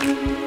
thank you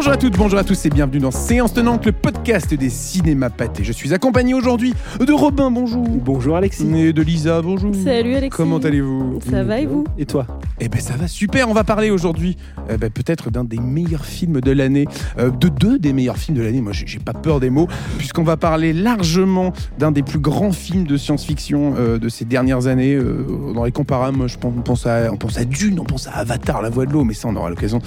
Bonjour à toutes, bonjour à tous et bienvenue dans Séance Tenante, le podcast des cinémas pâtés. Je suis accompagné aujourd'hui de Robin, bonjour. Bonjour Alexis. Et de Lisa, bonjour. Salut Alexis. Comment allez-vous? Ça va et vous? Et toi? Eh ben ça va super, on va parler aujourd'hui euh, ben, peut-être d'un des meilleurs films de l'année, euh, de deux des meilleurs films de l'année, moi j'ai pas peur des mots, puisqu'on va parler largement d'un des plus grands films de science-fiction euh, de ces dernières années. Euh, dans les comparables, moi, je pense, on, pense à, on pense à Dune, on pense à Avatar, La Voix de l'eau, mais ça on aura l'occasion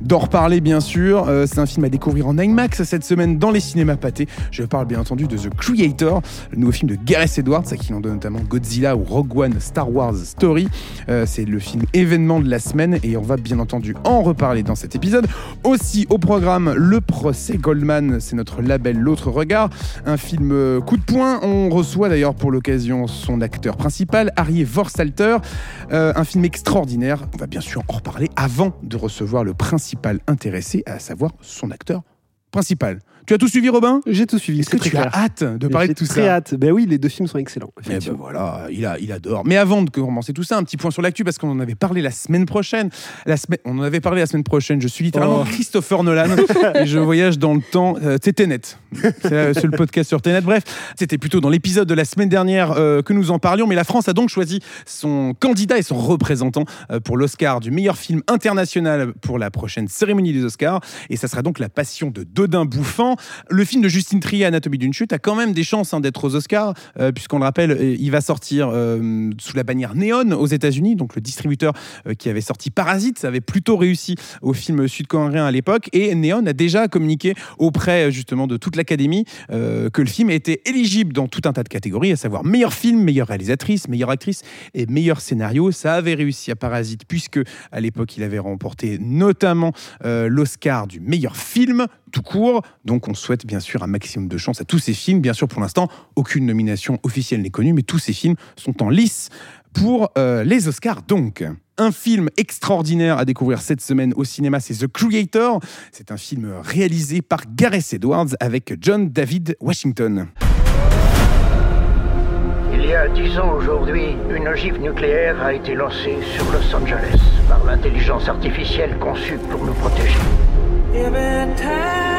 d'en reparler bien sûr. Euh, c'est un film à découvrir en IMAX cette semaine dans les cinémas pâtés. Je parle bien entendu de The Creator, le nouveau film de Gareth Edwards, à qui l'on donne notamment Godzilla ou Rogue One Star Wars Story. Euh, c'est le film événement de la semaine et on va bien entendu en reparler dans cet épisode. Aussi au programme Le procès Goldman, c'est notre label L'autre regard, un film euh, coup de poing. On reçoit d'ailleurs pour l'occasion son acteur principal, Harry Vorsalter, un film extraordinaire. On va bien sûr en reparler avant de recevoir le principal intéressé, à savoir son acteur principal. Tu as tout suivi, Robin? J'ai tout suivi. Est-ce que tu très as hâte de parler de tout très ça? hâte. Ben oui, les deux films sont excellents. Eh ben voilà, il, a, il adore. Mais avant de commencer tout ça, un petit point sur l'actu parce qu'on en avait parlé la semaine prochaine. La semaine, on en avait parlé la semaine prochaine. Je suis littéralement Oh. Christopher Nolan et je voyage dans le temps. Euh. C'est la- c'est le podcast sur Tenet. Bref, c'était plutôt dans l'épisode de la semaine dernière euh, que nous en parlions. Mais la France a donc choisi son candidat et son représentant euh, pour l'Oscar du meilleur film international pour la prochaine cérémonie des Oscars. Et ça sera donc La Passion de Dodin Bouffant. Le film de Justine Trier, Anatomie d'une chute, a quand même des chances hein, d'être aux Oscars, euh, puisqu'on le rappelle, euh, il va sortir euh, sous la bannière Neon aux États-Unis, donc le distributeur qui avait sorti Parasite, ça avait plutôt réussi au film sud-coréen à l'époque, et Neon a déjà communiqué auprès justement de toute l'Académie que le film était éligible dans tout un tas de catégories, à savoir meilleur film, meilleure réalisatrice, meilleure actrice et meilleur scénario. Ça avait réussi à Parasite, puisque à l'époque il avait remporté notamment l'Oscar du meilleur film tout court. Donc on souhaite bien sûr un maximum de chance à tous ces films. Bien sûr, pour l'instant, aucune nomination officielle n'est connue, mais tous ces films sont en lice pour euh, les Oscars. Donc, un film extraordinaire à découvrir cette semaine au cinéma, c'est The Creator. C'est un film réalisé par Gareth Edwards avec John David Washington. Il y a dix ans aujourd'hui, une ogive nucléaire a été lancée sur Los Angeles par l'intelligence artificielle conçue pour nous protéger. every time.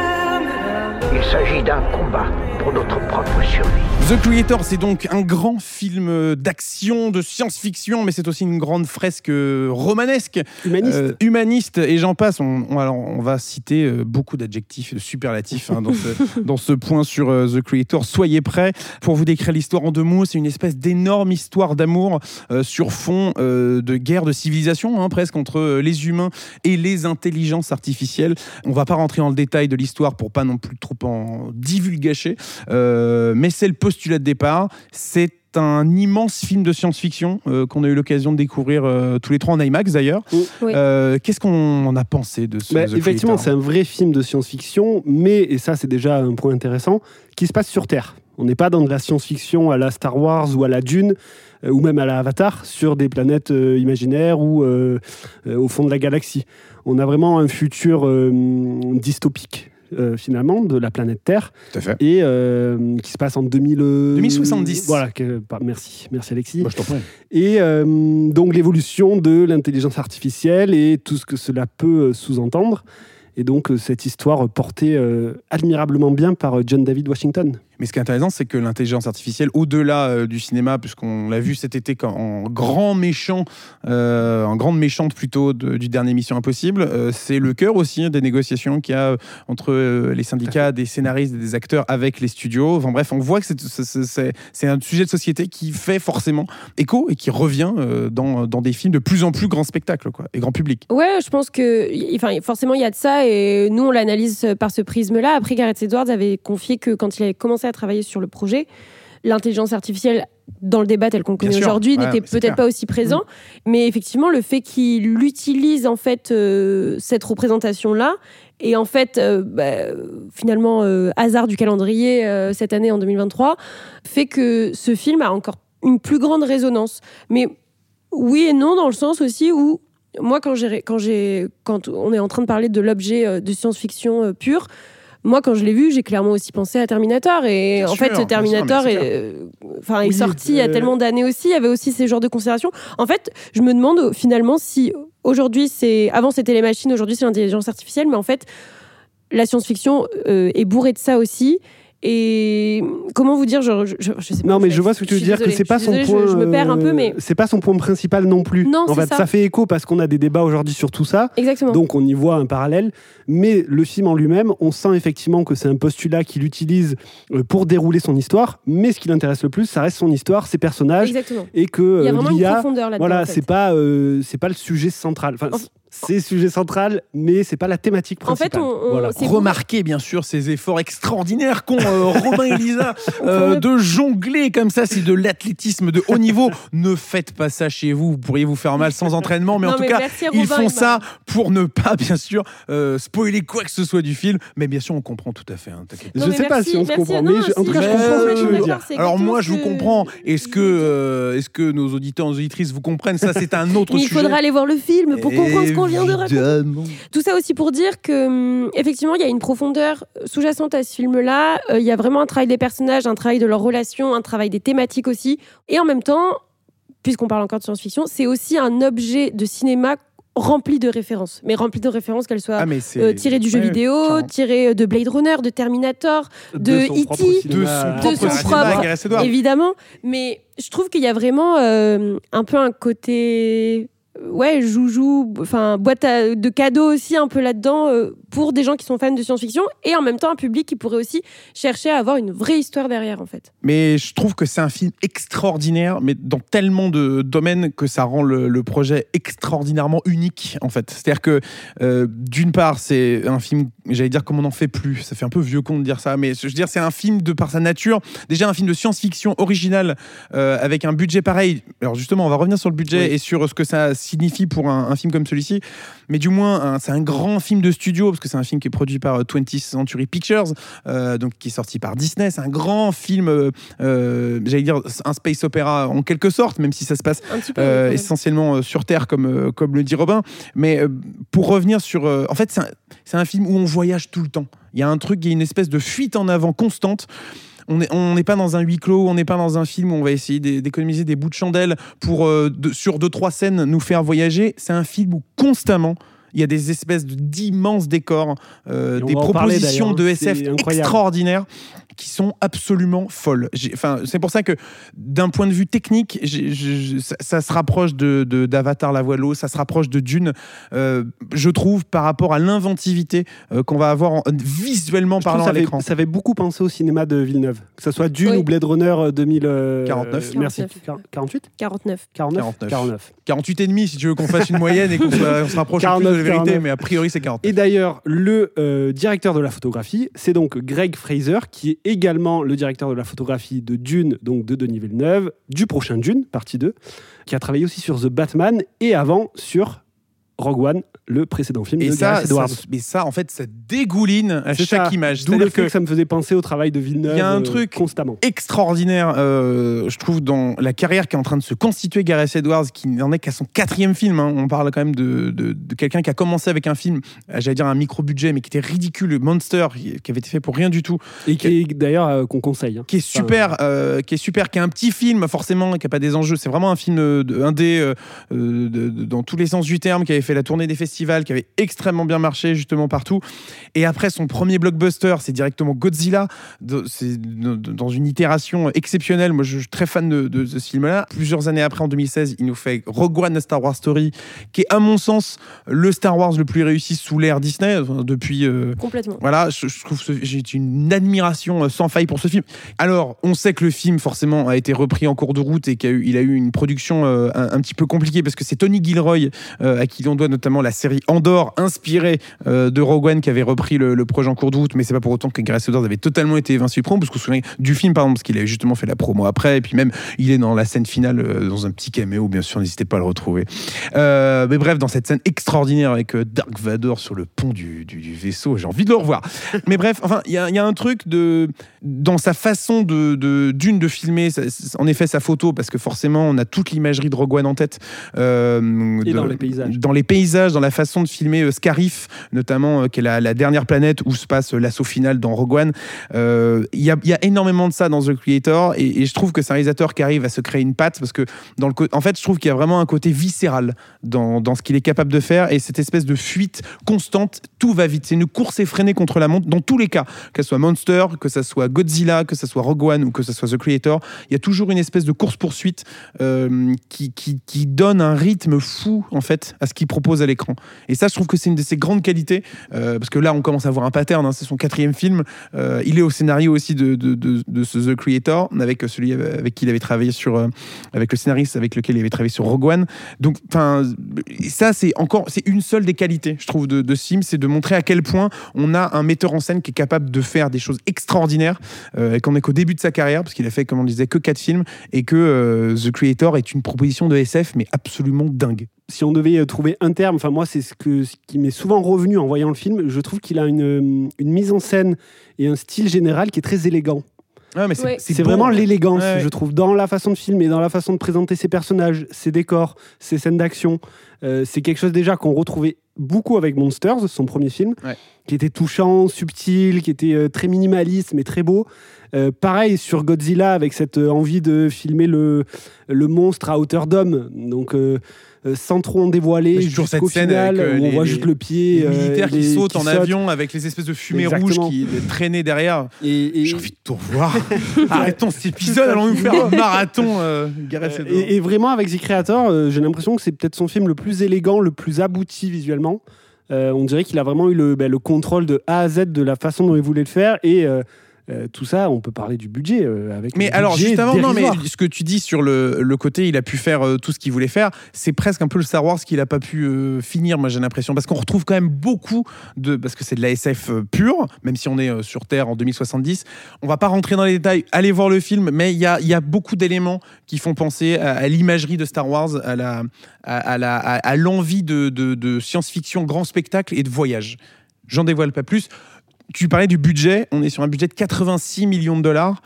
Il s'agit d'un combat pour notre propre survie. The Creator, c'est donc un grand film d'action, de science-fiction, mais c'est aussi une grande fresque romanesque, Humaniste. euh, humaniste, et j'en passe. On, on- alors, on va citer euh, beaucoup d'adjectifs, de superlatifs hein, dans, ce, dans ce point sur euh, The Creator. Soyez prêts pour vous décrire l'histoire en deux mots. C'est une espèce d'énorme histoire d'amour euh, sur fond euh, de guerre de civilisation, hein, presque entre les humains et les intelligences artificielles. On va pas rentrer dans le détail de l'histoire pour pas non plus trop en divulgacher, euh, mais c'est le postulat de départ. C'est un immense film de science-fiction euh, qu'on a eu l'occasion de découvrir euh, tous les trois en IMAX d'ailleurs. Oui. Euh, Qu'est-ce qu'on en a pensé de ce Bah, The effectivement, c'est un vrai film de science-fiction, mais, et ça c'est déjà un point intéressant, qui se passe sur Terre. On n'est pas dans de la science-fiction à la Star Wars ou à la Dune, euh, ou même à la Avatar, sur des planètes euh, imaginaires ou euh, euh, au fond de la galaxie. On a vraiment un futur euh, dystopique, euh, finalement, de la planète Terre, Tout à fait. et euh, qui se passe en 2000, euh, 2070. Voilà, que- par- merci, merci Alexis. Moi, je t'en prie. Et euh, donc l'évolution de l'intelligence artificielle et tout ce que cela peut euh, sous-entendre. Et donc cette histoire portée euh, admirablement bien par John David Washington. Mais ce qui est intéressant, c'est que l'intelligence artificielle, au-delà euh, du cinéma, puisqu'on l'a vu cet été quand- en grand méchant, euh, en grande méchante plutôt de- du dernier Mission Impossible, euh, c'est le cœur aussi des négociations qu'il y a entre euh, les syndicats, des scénaristes et des acteurs avec les studios. Enfin bref, on voit que c'est- un sujet de société qui fait forcément écho et qui revient euh, dans, dans des films de plus en plus grand spectacle quoi, et grand public. Ouais, je pense que, y- enfin, forcément, il y a de ça, et nous, on l'analyse par ce prisme-là. Après, Gareth Edwards avait confié que quand il avait commencé à travailler sur le projet, l'intelligence artificielle, dans le débat tel qu'on le connaît aujourd'hui, Ouais, n'était peut-être. Mm. pas aussi présent. Mais effectivement, le fait qu'il utilise en fait euh, cette représentation-là, et en fait, euh, bah, finalement, euh, hasard du calendrier cette année en 2023, fait que ce film a encore une plus grande résonance. Mais oui et non, dans le sens aussi où moi, quand, j'ai, quand, j'ai, quand on est en train de parler de l'objet de science-fiction pure, moi, quand je l'ai vu, j'ai clairement aussi pensé à Terminator. Et Bien en sûr, fait, Terminator sûr, est, euh, est sorti il y a euh, tellement d'années aussi. Il y avait aussi ces genres de considérations. En fait, je me demande finalement si aujourd'hui, c'est. Avant, c'était les machines, aujourd'hui, c'est l'intelligence artificielle. Mais en fait, la science-fiction euh, est bourrée de ça aussi. Et comment vous dire, genre, je, je, je sais pas. Non, mais je vois ce que tu veux dire, que c'est pas je son point. Je, je me perds un peu, euh, mais. C'est pas son point principal non plus. Non, en fait, ça. ça fait écho parce qu'on a des débats aujourd'hui sur tout ça. Exactement. Donc on y voit un parallèle, mais le film en lui-même, on sent effectivement que c'est un postulat qu'il utilise euh, pour dérouler son histoire, mais ce qui l'intéresse le plus, ça reste son histoire, ses personnages, Exactement. et que Il y a euh, vraiment une profondeur là-dedans. voilà, en fait. c'est pas euh, c'est pas le sujet central. Enfin, En- c'est le sujet central, mais c'est pas la thématique En fait, principale. on- on- Voilà. Remarquez bien sûr ces efforts extraordinaires qu'ont euh, Robin et Lisa euh, de jongler comme ça, c'est de l'athlétisme de haut niveau. ne faites pas ça chez vous, vous pourriez vous faire mal sans entraînement, mais en tout mais cas, merci, ils Robin, font ça pour ne pas bien sûr euh, spoiler quoi que ce soit du film. Mais bien sûr, on comprend tout à fait. hein, je mais sais pas si on se comprend, Non, mais je- en tout cas, je comprends ce que tu veux dire. Alors moi, je vous comprends. Est-ce que, euh, est-ce que nos auditeurs, nos auditrices vous comprennent? Ça, c'est un autre Mais il sujet. faudra aller voir le film pour comprendre ce qu'on vient de raconter. Tout ça aussi pour dire que, hum, effectivement, il y a une profondeur sous-jacente à ce film-là. Euh, Il y a vraiment un travail des personnages, un travail de leurs relations, un travail des thématiques aussi. Et en même temps, puisqu'on parle encore de science-fiction, c'est aussi un objet de cinéma rempli de références. Mais rempli de références, qu'elles soient Ah, euh, tirées du jeu Ouais, vidéo, clairement. tirées de Blade Runner, de Terminator, de E.T., de son de propre cinéma, évidemment. Mais je trouve qu'il y a vraiment euh, un peu un côté. Euh, Ouais, joujou, enfin boîte à- de cadeaux aussi un peu là-dedans euh, pour des gens qui sont fans de science-fiction et en même temps un public qui pourrait aussi chercher à avoir une vraie histoire derrière en fait. Mais je trouve que c'est un film extraordinaire, mais dans tellement de domaines que ça rend le, le projet extraordinairement unique, en fait. C'est-à-dire que, euh, d'une part, c'est un film, j'allais dire comme on n'en fait plus, ça fait un peu vieux con de dire ça, mais je veux dire, c'est un film de par sa nature, déjà un film de science-fiction original, euh, avec un budget pareil. Alors justement, on va revenir sur le budget Oui. et sur ce que ça signifie pour un, un film comme celui-ci, mais du moins, c'est un grand film de studio, parce que c'est un film qui est produit par euh, 20th Century Pictures, euh, donc qui est sorti par Disney. C'est un grand film, euh, euh, j'allais dire un space opéra en quelque sorte, même si ça se passe euh, essentiellement euh, sur Terre, comme, euh, comme le dit Robin. Mais euh, pour revenir sur. euh, en fait, c'est un, un film où on voyage tout le temps. Il y a un truc, il y a une espèce de fuite en avant constante. On n'est on pas dans un huis clos, on n'est pas dans un film où on va essayer d'é- d'économiser des bouts de chandelle pour, euh, de- sur deux, trois scènes, nous faire voyager. C'est un film où constamment. Il y a des espèces d'immenses décors, euh, des parler propositions de d'ailleurs, SF extraordinaires qui sont absolument folles. Enfin, c'est pour ça que d'un point de vue technique, je- ça, ça se rapproche de de- d'Avatar la voie l'eau, ça se rapproche de Dune, euh, je trouve, par rapport à l'inventivité euh, qu'on va avoir en- visuellement Je parlant ça à l'écran. Ça fait beaucoup penser au cinéma de Villeneuve, que ce soit Dune Oui. ou Blade Runner euh, 2000. euh, 49. Merci. 49. Quar- 48 49. 49 49. 49. 48 et demi, si tu veux qu'on fasse une moyenne et qu'on soit- on se rapproche le plus de 49, la vérité, 49. mais a priori c'est 40. Et d'ailleurs, le euh, directeur de la photographie, c'est donc Greg Fraser, qui est également le directeur de la photographie de Dune, donc de Denis Villeneuve, du prochain Dune, partie 2, qui a travaillé aussi sur The Batman et avant sur Rogue One, le précédent film Et de ça, Gareth Edwards. ça- mais ça, en fait, ça dégouline à chaque ça. image. D'où le fait que que ça me faisait penser au travail de Villeneuve Il y a un euh, truc- constamment. extraordinaire, euh, je trouve, dans la carrière qui est en train de se constituer, Gareth Edwards, qui n'en est qu'à son quatrième film. hein. On parle quand même de, de- de quelqu'un qui a commencé avec un film, euh, j'allais dire un micro-budget, mais qui était ridicule, le Monster, qui avait été fait pour rien du tout, Et qui d'ailleurs euh, qu'on conseille. hein. qui est super, qui est super, qui est un petit film forcément, qui a pas des enjeux. C'est vraiment un film indé dans tous les sens du terme, qui avait fait la tournée des festivals, qui avait extrêmement bien marché justement partout. Et après son premier blockbuster, c'est directement Godzilla. C'est dans une itération exceptionnelle. Moi, je suis très fan de, de ce film-là. Plusieurs années après, en 2016, il nous fait Rogue One, Star Wars Story, qui est à mon sens le Star Wars le plus réussi sous l'ère Disney enfin, depuis. euh, Complètement. voilà, je, je trouve j'ai une admiration euh, sans faille pour ce film. Alors, on sait que le film forcément a été repris en cours de route et qu'il a eu, il a eu une production euh, un, un petit peu compliquée parce que c'est Tony Gilroy euh, à qui l'on doit notamment la série Andor, inspirée euh, de Rogue One, qui avait repris le, le projet en cours de route. Mais c'est pas pour autant que Gareth Edwards avait totalement été évincé du parce qu'on se souvient du film par exemple, parce qu'il avait justement fait la promo après, et puis même il est dans la scène finale euh, dans un petit caméo, bien sûr, n'hésitez pas à le retrouver. Euh, mais bref, dans cette scène extraordinaire avec Dark Vador sur le pont du, du- du vaisseau, j'ai envie de le revoir. mais bref, enfin, il y, a- il y a un truc de dans sa façon de de- d'une de, filmer, ça- en effet, sa photo, parce que forcément, on a toute l'imagerie de Rogue One en tête. euh, Et de- dans les paysages. Dans les paysages, dans la façon de filmer euh, Scarif, notamment, euh, qui est la, dernière planète où se passe euh, l'assaut final dans Rogue One. Il y, a, énormément de ça dans The Creator et, je trouve que c'est un réalisateur qui arrive à se créer une patte parce que, dans le, en fait, je trouve qu'il y a vraiment un côté viscéral dans, dans ce qu'il est capable de faire et cette espèce de fuite constante, tout va vite. C'est une course effrénée contre la montre dans tous les cas, que ce soit Monster, que ce soit Godzilla, que ce soit Rogue One ou que ce soit The Creator. Il y a toujours une espèce de course-poursuite qui, qui, qui donne un rythme fou en fait à ce qu'il propose à l'écran. Et ça, je trouve que c'est une de ses grandes qualités euh, parce que là, on commence à voir un pattern. hein, c'est son quatrième film. Euh, il est au scénario aussi de, The Creator avec celui avec qui il avait travaillé sur euh, avec le scénariste avec lequel il avait travaillé sur Rogue One. Donc, ça c'est encore c'est une seule des qualités, je trouve, de, Sim, c'est de montrer à quel point on a un metteur en scène qui est capable de faire des choses extraordinaires euh, et qu'on est qu'au début de sa carrière parce qu'il a fait, comme on disait, que quatre films et que euh, The Creator est une proposition de SF mais absolument dingue. Si on devait euh, trouver un terme, enfin moi c'est ce, que, ce qui m'est souvent revenu en voyant le film, je trouve qu'il a une, euh, une mise en scène et un style général qui est très élégant. Ouais, mais c'est Ouais. Vraiment l'élégance, Ouais. je trouve, dans la façon de filmer, dans la façon de présenter ses personnages, ses décors, ses scènes d'action. Euh, c'est quelque chose déjà qu'on retrouvait beaucoup avec Monsters, son premier film, Ouais. Qui était touchant, subtil, qui était euh, très minimaliste mais très beau. Euh, pareil sur Godzilla avec cette euh, envie de filmer le, le monstre à hauteur d'homme, donc euh, sans trop en dévoiler toujours jusqu'au cette scène final avec, euh, où on voit les- juste le pied, Les euh, militaires qui les- sautent en sautent. avion avec les espèces de fumée Exactement. rouge qui traînaient derrière. Et, et- J'ai envie de tout revoir. Arrêtons cet épisode, allons nous faire un marathon. Euh, et, et vraiment, avec The Creator, euh, j'ai l'impression que c'est peut-être son film le plus élégant, le plus abouti visuellement. Euh, on dirait qu'il a vraiment eu le, ben, le contrôle de A à Z de la façon dont il voulait le faire. Et euh, tout ça, on peut parler du budget. euh, avec Mais alors, budget juste avant, non, mais ce que tu dis sur le, le côté, il a pu faire euh, tout ce qu'il voulait faire, c'est presque un peu le Star Wars qu'il a pas pu finir, moi j'ai l'impression. Parce qu'on retrouve quand même beaucoup de. Parce que c'est de la SF pure, même si on est sur Terre en 2070. On va pas rentrer dans les détails, allez voir le film, mais il y a, il y a beaucoup d'éléments qui font penser à, à l'imagerie de Star Wars, à la à, à la- à- à l'envie de, de- de science-fiction, grand spectacle et de voyage. J'en dévoile pas plus. Tu parlais du budget, on est sur un budget de 86 millions de dollars.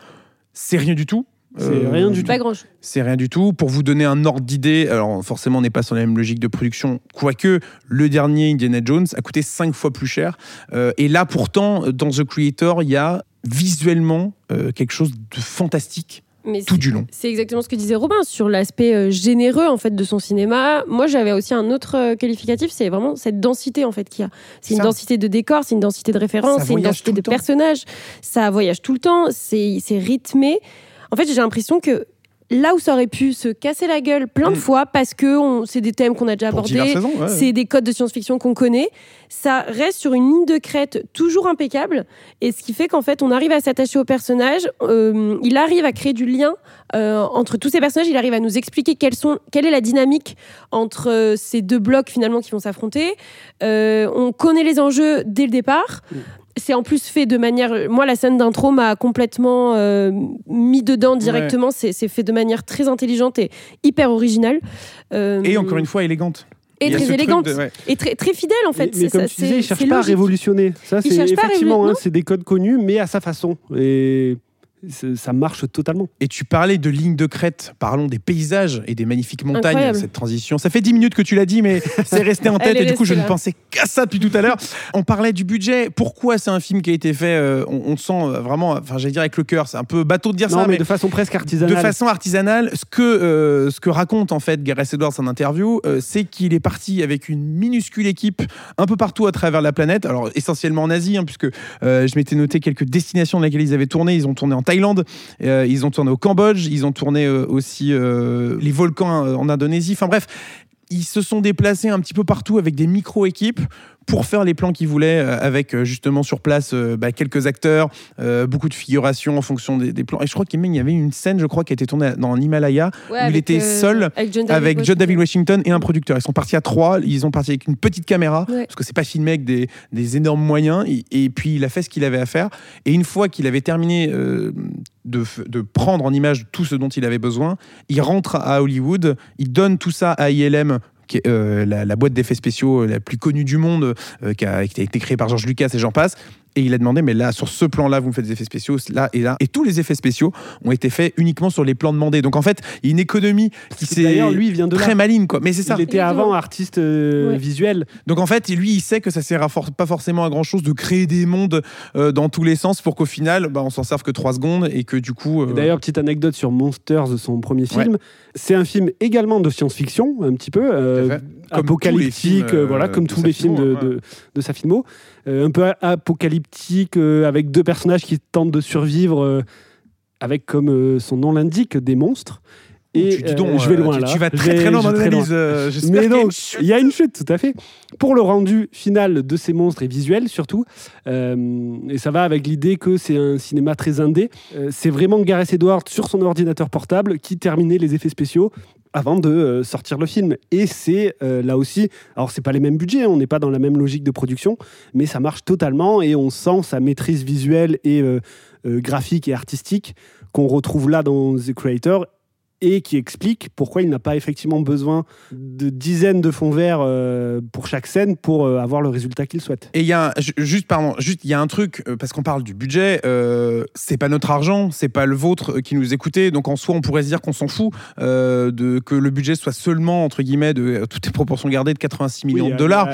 C'est rien du tout. C'est rien du Pas grand chose. C'est rien du tout. Pour vous donner un ordre d'idée, alors forcément, on n'est pas sur la même logique de production, quoique le dernier Indiana Jones a coûté cinq fois plus cher. Euh, et là, pourtant, dans The Creator, il y a visuellement euh, quelque chose de fantastique Mais tout du long. C'est exactement ce que disait Robin sur l'aspect euh, généreux en fait de son cinéma. Moi, j'avais aussi un autre euh, qualificatif, c'est vraiment cette densité en fait qu'il y a. C'est une Ça. densité de décor, c'est une densité de Ça référence, c'est une densité de personnages. Ça voyage tout le temps, c'est rythmé. En fait, j'ai l'impression que là où ça aurait pu se casser la gueule plein de Mm. fois parce que c'est des thèmes qu'on a déjà abordés, ouais. c'est des codes de science-fiction qu'on connaît. Ça reste sur une ligne de crête toujours impeccable. Et ce qui fait qu'en fait, on arrive à s'attacher au personnage. Euh, il arrive à créer du lien euh, entre tous ces personnages. Il arrive à nous expliquer quelles sont, quelle est la dynamique entre euh, ces deux blocs finalement qui vont s'affronter. On connaît les enjeux dès le départ. C'est en plus fait de manière. Moi, la scène d'intro m'a complètement euh, mis dedans directement. C'est c'est fait de manière très intelligente et hyper originale. Euh, Et encore une fois, élégante. et très élégante de- ouais. et très, très fidèle en fait. mais, comme ça, tu disais, il cherche pas à révolutionner. Ça, c'est cherche pas à effectivement, révolu- hein, c'est des codes connus, mais à sa façon. Et ça marche totalement. Et tu parlais de lignes de crête. Parlons des paysages et des magnifiques montagnes. Incroyable. Cette transition. Ça fait 10 minutes que tu l'as dit, mais c'est resté en tête et du coup, je ne pensais qu'à ça depuis tout à l'heure. On parlait du budget. Pourquoi c'est un film qui a été fait euh, on, on sent vraiment, enfin, j'allais dire avec le cœur. C'est un peu bateau de dire non, ça, mais, mais de façon presque de artisanale. façon artisanale, ce que, euh, ce que raconte en fait Gareth Edwards en interview, euh, c'est qu'il est parti avec une minuscule équipe un peu partout à travers la planète, alors essentiellement en Asie, hein, puisque euh, je m'étais noté quelques destinations dans lesquelles ils avaient tourné. Ils ont tourné en Thaïlande, euh, ils ont tourné au Cambodge, ils ont tourné euh, aussi euh, les volcans en Indonésie. Enfin bref, ils se sont déplacés un petit peu partout avec des micro-équipes pour faire les plans qu'ils voulaient, euh, avec euh, justement sur place euh, bah, quelques acteurs, euh, beaucoup de figuration en fonction des, des plans. Et je crois qu'il y avait une scène, je crois, qui a été tournée dans l'Himalaya, Ouais, il était seul avec John David avec John Washington. David Washington et un producteur. Ils sont partis à trois, ils ont parti avec une petite caméra, Ouais. parce que c'est pas filmé avec des, des énormes moyens, et, et puis il a fait ce qu'il avait à faire. Et une fois qu'il avait terminé euh, de prendre en image tout ce dont il avait besoin, il rentre à Hollywood, il donne tout ça à ILM, euh, la, la boîte d'effets spéciaux la plus connue du monde, euh, qui, a, qui a été créée par George Lucas et j'en passe. Et il a demandé, mais là, sur ce plan-là, vous me faites des effets spéciaux, là et là. Et tous les effets spéciaux ont été faits uniquement sur les plans demandés. Donc en fait, il y a une économie qui s'est D'ailleurs, lui, il vient de là. très maligne, quoi. Mais c'est ça. Il était avant artiste euh, Ouais. visuel. Donc en fait, lui, il sait que ça sert à for- pas forcément à grand chose de créer des mondes euh, dans tous les sens pour qu'au final, bah, on s'en serve que trois secondes et que du coup. euh, D'ailleurs, petite anecdote sur Monsters, son premier film. C'est un film également de science-fiction, un petit peu, euh, apocalyptique, tous les films, euh, voilà, comme de tous les films de, de, de sa filmo. Euh, un peu a- apocalyptique, euh, avec deux personnages qui tentent de survivre, euh, avec, comme euh, son nom l'indique, des monstres. Et tu dis euh, donc, je vais euh, loin tu, là. tu vas très très loin dans l'analyse. euh, Mais donc, il y a une chute, tout à fait. Pour le rendu final de ces monstres et visuel surtout, euh, et ça va avec l'idée que c'est un cinéma très indé. euh, c'est vraiment Gareth Edwards sur son ordinateur portable qui terminait les effets spéciaux avant de euh, sortir le film. Et c'est euh, là aussi, alors c'est pas les mêmes budgets, on n'est pas dans la même logique de production, mais ça marche totalement et on sent sa maîtrise visuelle et euh, graphique et artistique qu'on retrouve là dans The Creator et qui explique pourquoi il n'a pas effectivement besoin de dizaines de fonds verts euh, pour chaque scène pour euh, avoir le résultat qu'il souhaite. Et il y a un- juste pardon, juste il y a un truc euh, parce qu'on parle du budget, euh, c'est pas notre argent, c'est pas le vôtre qui nous écoutez, donc en soi on pourrait se dire qu'on s'en fout de que le budget soit seulement entre guillemets de toutes les proportions gardées de 86 millions Oui, de dollars.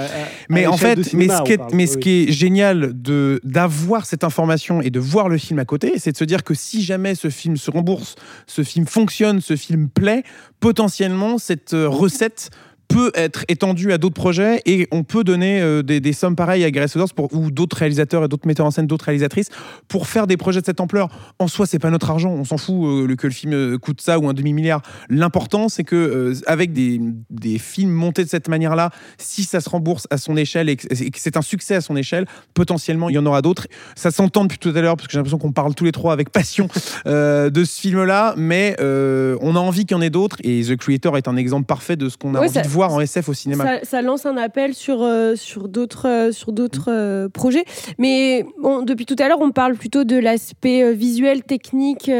Mais en fait, mais ce qui est, parle, mais oui, ce oui. qui est génial de d'avoir cette information et de voir le film à côté, c'est de se dire que si jamais ce film se rembourse, ce film fonctionne, ce film plaît, potentiellement cette euh, recette peut être étendue à d'autres projets et on peut donner euh, des, des sommes pareilles à Gareth Edwards pour, ou d'autres réalisateurs et d'autres metteurs en scène, d'autres réalisatrices pour faire des projets de cette ampleur. En soi, c'est pas notre argent, on s'en fout euh, que le film euh, coûte ça ou un demi-milliard. L'important, c'est que euh, avec des, des films montés de cette manière-là, si ça se rembourse à son échelle et que c'est un succès à son échelle, potentiellement il y en aura d'autres. Ça s'entend depuis tout à l'heure parce que j'ai l'impression qu'on parle tous les trois avec passion de ce film-là, mais on a envie qu'il y en ait d'autres et The Creator est un exemple parfait de ce qu'on a envie ça- de voir en SF au cinéma. Ça, ça lance un appel sur, euh, sur d'autres euh, sur d'autres euh, projets. Mais bon, depuis tout à l'heure, on parle plutôt de l'aspect visuel, technique.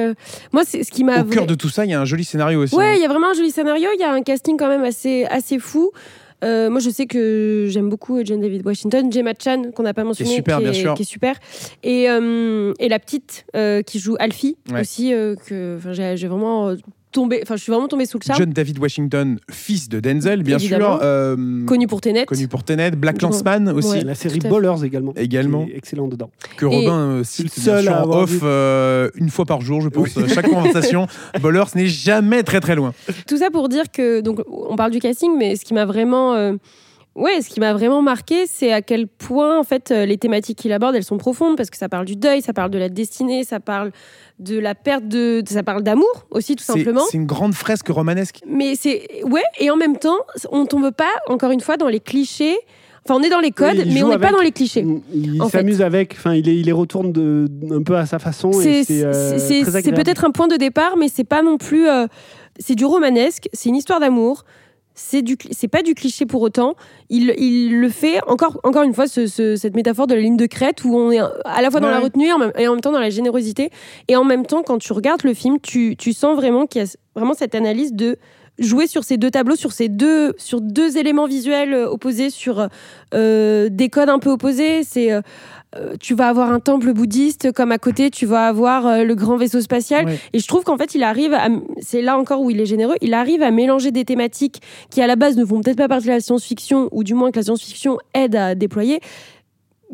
Moi, c'est ce qui m'a. Au cœur de tout ça, il y a un joli scénario aussi. Ouais, hein. il y a vraiment un joli scénario. Il y a un casting quand même assez, assez fou. Euh, moi, je sais que j'aime beaucoup John David Washington, Gemma Chan, qu'on n'a pas mentionné, super, bien sûr. qui est super. Et, euh, et la petite euh, qui joue Alfie Ouais. aussi, que j'ai vraiment enfin, je suis vraiment tombée sous le charme. John David Washington, fils de Denzel, bien Évidemment. sûr. euh, Connu pour Tenet. connu pour Tenet. Black Landsman aussi, Ouais. La série. Ballers également. Également. qui est excellent dedans. que Et- Robin euh, cite seul en off vu. euh, une fois par jour, je pense. Chaque conversation. Ballers n'est jamais très très loin. Tout ça pour dire que donc on parle du casting, mais ce qui m'a vraiment euh, Ouais, ce qui m'a vraiment marqué, c'est à quel point en fait euh, les thématiques qu'il aborde, elles sont profondes parce que ça parle du deuil, ça parle de la destinée, ça parle de la perte de, ça parle d'amour aussi tout C'est simplement. c'est une grande fresque romanesque. Mais c'est ouais, et en même temps, on tombe pas encore une fois dans les clichés. Enfin, on est dans les codes, il mais on n'est pas dans les clichés. Il s'amuse avec, enfin, il, est, il les retourne de, un peu à sa façon. C'est euh, peut-être un point de départ, mais c'est pas non plus. euh, c'est du romanesque, c'est une histoire d'amour. C'est du, c'est pas du cliché pour autant. Il, il le fait encore, encore une fois ce- ce- cette métaphore de la ligne de crête où on est à la fois dans la retenue et en, même, et en même temps dans la générosité. Et en même temps, quand tu regardes le film, tu, tu sens vraiment qu'il y a vraiment cette analyse de jouer sur ces deux tableaux, sur ces deux, sur deux éléments visuels euh, opposés, sur euh, des codes un peu opposés. C'est euh, euh, tu vas avoir un temple bouddhiste, comme à côté, tu vas avoir euh, le grand vaisseau spatial. Ouais. Et je trouve qu'en fait, il arrive à. C'est là encore où il est généreux. Il arrive à mélanger des thématiques qui, à la base, ne font peut-être pas partie de la science-fiction, ou du moins que la science-fiction aide à déployer,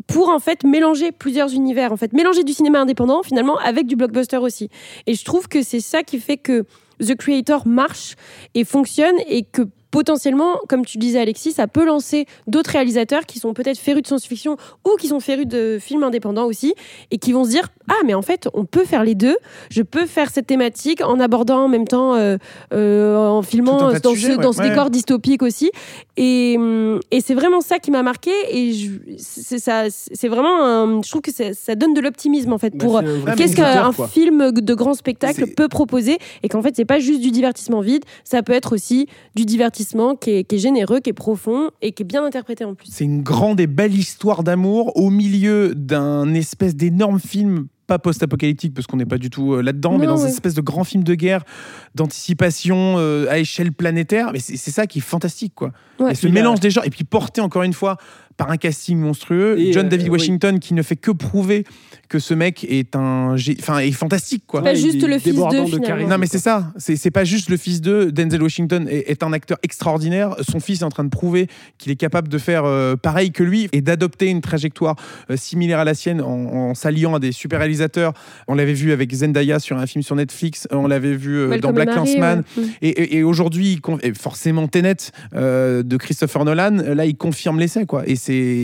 pour en fait mélanger plusieurs univers. En fait, mélanger du cinéma indépendant, finalement, avec du blockbuster aussi. Et je trouve que c'est ça qui fait que The Creator marche et fonctionne et que potentiellement, comme tu disais Alexis, ça peut lancer d'autres réalisateurs qui sont peut-être férus de science-fiction ou qui sont férus de films indépendants aussi et qui vont se dire ah mais en fait on peut faire les deux je peux faire cette thématique en abordant en même temps euh, euh, en filmant dans sujets, ce, ouais. dans ce Ouais. décor dystopique aussi et, hum, et c'est vraiment ça qui m'a marqué et je- c'est ça c'est vraiment un- je trouve que ça, ça donne de l'optimisme en fait Bah, pour vrai qu'est-ce qu'un film de grand spectacle peut proposer et qu'en fait c'est pas juste du divertissement vide ça peut être aussi du divertissement qui est, qui est généreux qui est profond et qui est bien interprété en plus C'est une grande et belle histoire d'amour au milieu d'un espèce d'énorme film pas post-apocalyptique parce qu'on n'est pas du tout euh, là-dedans, mais dans une ouais. espèce de grand film de guerre d'anticipation euh, à échelle planétaire. Mais c'est ça qui est fantastique, quoi. Ouais. et ce Il a- mélange des genres, et puis porté encore une fois par un casting monstrueux. Et, John euh, David oui. Washington qui ne fait que prouver que ce mec est un, enfin, est fantastique quoi. Pas Ouais, juste le fils finalement. charisme, Non mais c'est ça, c'est pas juste le fils de Denzel Washington est, est un acteur extraordinaire. Son fils est en train de prouver qu'il est capable de faire euh, pareil que lui et d'adopter une trajectoire euh, similaire à la sienne en, en s'alliant à des super réalisateurs. On l'avait vu avec Zendaya sur un film sur Netflix, on l'avait vu euh, dans Black Clansman. ouais. Mm. Et, et- et aujourd'hui, forcément Tenet euh, de Christopher Nolan, là il confirme l'essai quoi. Et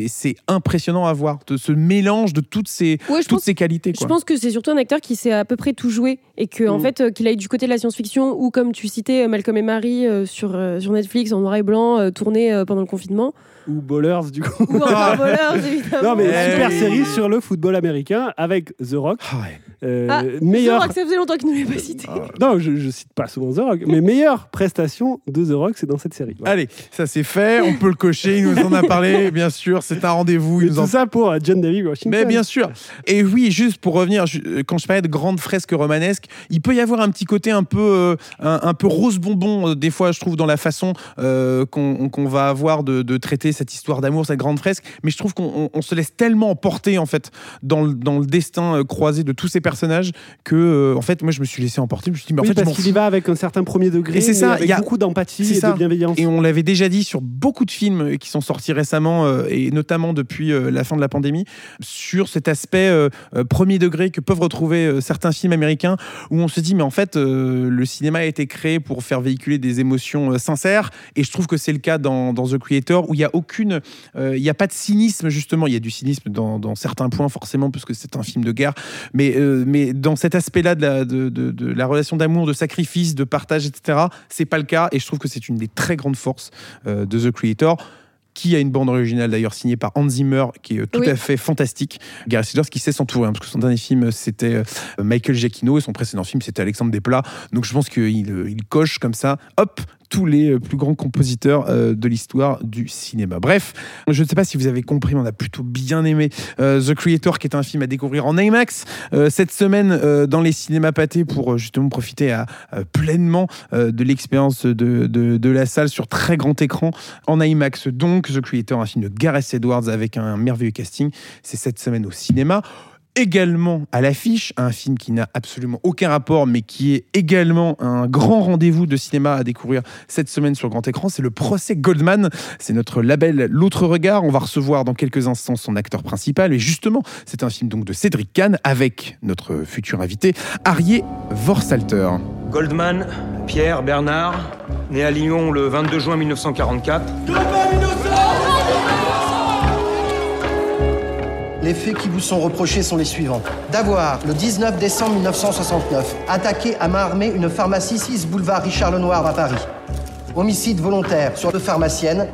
c'est impressionnant à voir de ce mélange de toutes ces Ouais, toutes ces qualités Je pense que c'est surtout un acteur qui sait à peu près tout jouer et que en Mm. fait euh, qu'il aille du côté de la science-fiction ou comme tu citais euh, Malcolm et Marie euh, sur euh, sur Netflix en noir et blanc tourné pendant le confinement Ou Ballers, du coup. ou encore Voleurs évidemment. Non, mais Eh super série sur le football américain avec The Rock. Ah ouais. Euh, Ah, meilleur. Je crois que ça faisait longtemps qu'il ne l'avait pas cité. Non, je, je cite pas souvent The Rock, mais meilleure prestation de The Rock, c'est dans cette série. Voilà. Allez, ça c'est fait, on peut le cocher, il nous en a parlé, bien sûr, c'est un rendez-vous. Tout en- ça pour euh, John David Washington. Mais bien sûr. Et oui, juste pour revenir, euh, quand je parlais de grandes fresques romanesques, il peut y avoir un petit côté un peu, euh, un, un peu rose bonbon, euh, des fois, je trouve, dans la façon euh, qu'on va avoir de, de traiter cette histoire d'amour, cette grande fresque. Mais je trouve qu'on on- on se laisse tellement emporter, en fait, dans le, dans le destin euh, croisé de tous ces personnages que, euh, en fait, moi, je me suis laissé emporter. Je me suis dit, mais en Oui, fait, parce qu'il y va avec un certain premier degré, Et c'est ça, il y a- beaucoup d'empathie et ça. de bienveillance. Et on l'avait déjà dit sur beaucoup de films qui sont sortis récemment, euh, et notamment depuis euh, la fin de la pandémie, sur cet aspect euh, euh, premier degré que peuvent retrouver euh, certains films américains, où on se dit, mais en fait, euh, le cinéma a été créé pour faire véhiculer des émotions euh, sincères, et je trouve que c'est le cas dans, dans The Creator, où il n'y a aucune, euh, il n'y a pas de cynisme, justement, il y a du cynisme dans, dans certains points, forcément, parce que c'est un film de guerre, mais, euh, mais dans cet aspect-là de la, de, de- de la relation d'amour, de sacrifice, de partage, etc., c'est pas le cas. Et je trouve que c'est une des très grandes forces euh, de The Creator qui a une bande originale d'ailleurs signée par Hans Zimmer, qui est tout Oui. à fait fantastique. Gary Siders qui sait s'entourer, hein, parce que son dernier film c'était Michael Giacchino et son précédent film c'était Alexandre Desplat. Donc je pense qu'il il coche comme ça, hop, tous les euh, plus grands compositeurs euh, de l'histoire du cinéma. Bref, je ne sais pas si vous avez compris, mais on a plutôt bien aimé euh, The Creator, qui est un film à découvrir en IMAX cette semaine dans les cinémas pâtés pour justement profiter à, pleinement de l'expérience de, de la salle sur très grand écran en IMAX. Donc, The Creator, un film de Gareth Edwards avec un merveilleux casting. C'est cette semaine au cinéma. Également à l'affiche, un film qui n'a absolument aucun rapport, mais qui est également un grand rendez-vous de cinéma à découvrir cette semaine sur grand écran. C'est le procès Goldman. C'est notre label L'autre regard. On va recevoir dans quelques instants son acteur principal. Et justement, c'est un film donc de Cédric Kahn avec notre futur invité, Arié Vorsalter. Goldman, Pierre Bernard, né à Lyon le 22 juin 1944. Les faits qui vous sont reprochés sont les suivants. D'avoir, le 19 décembre 1969, attaqué à main armée une pharmacie 6 boulevard Richard Lenoir à Paris. Homicide volontaire sur deux pharmaciennes.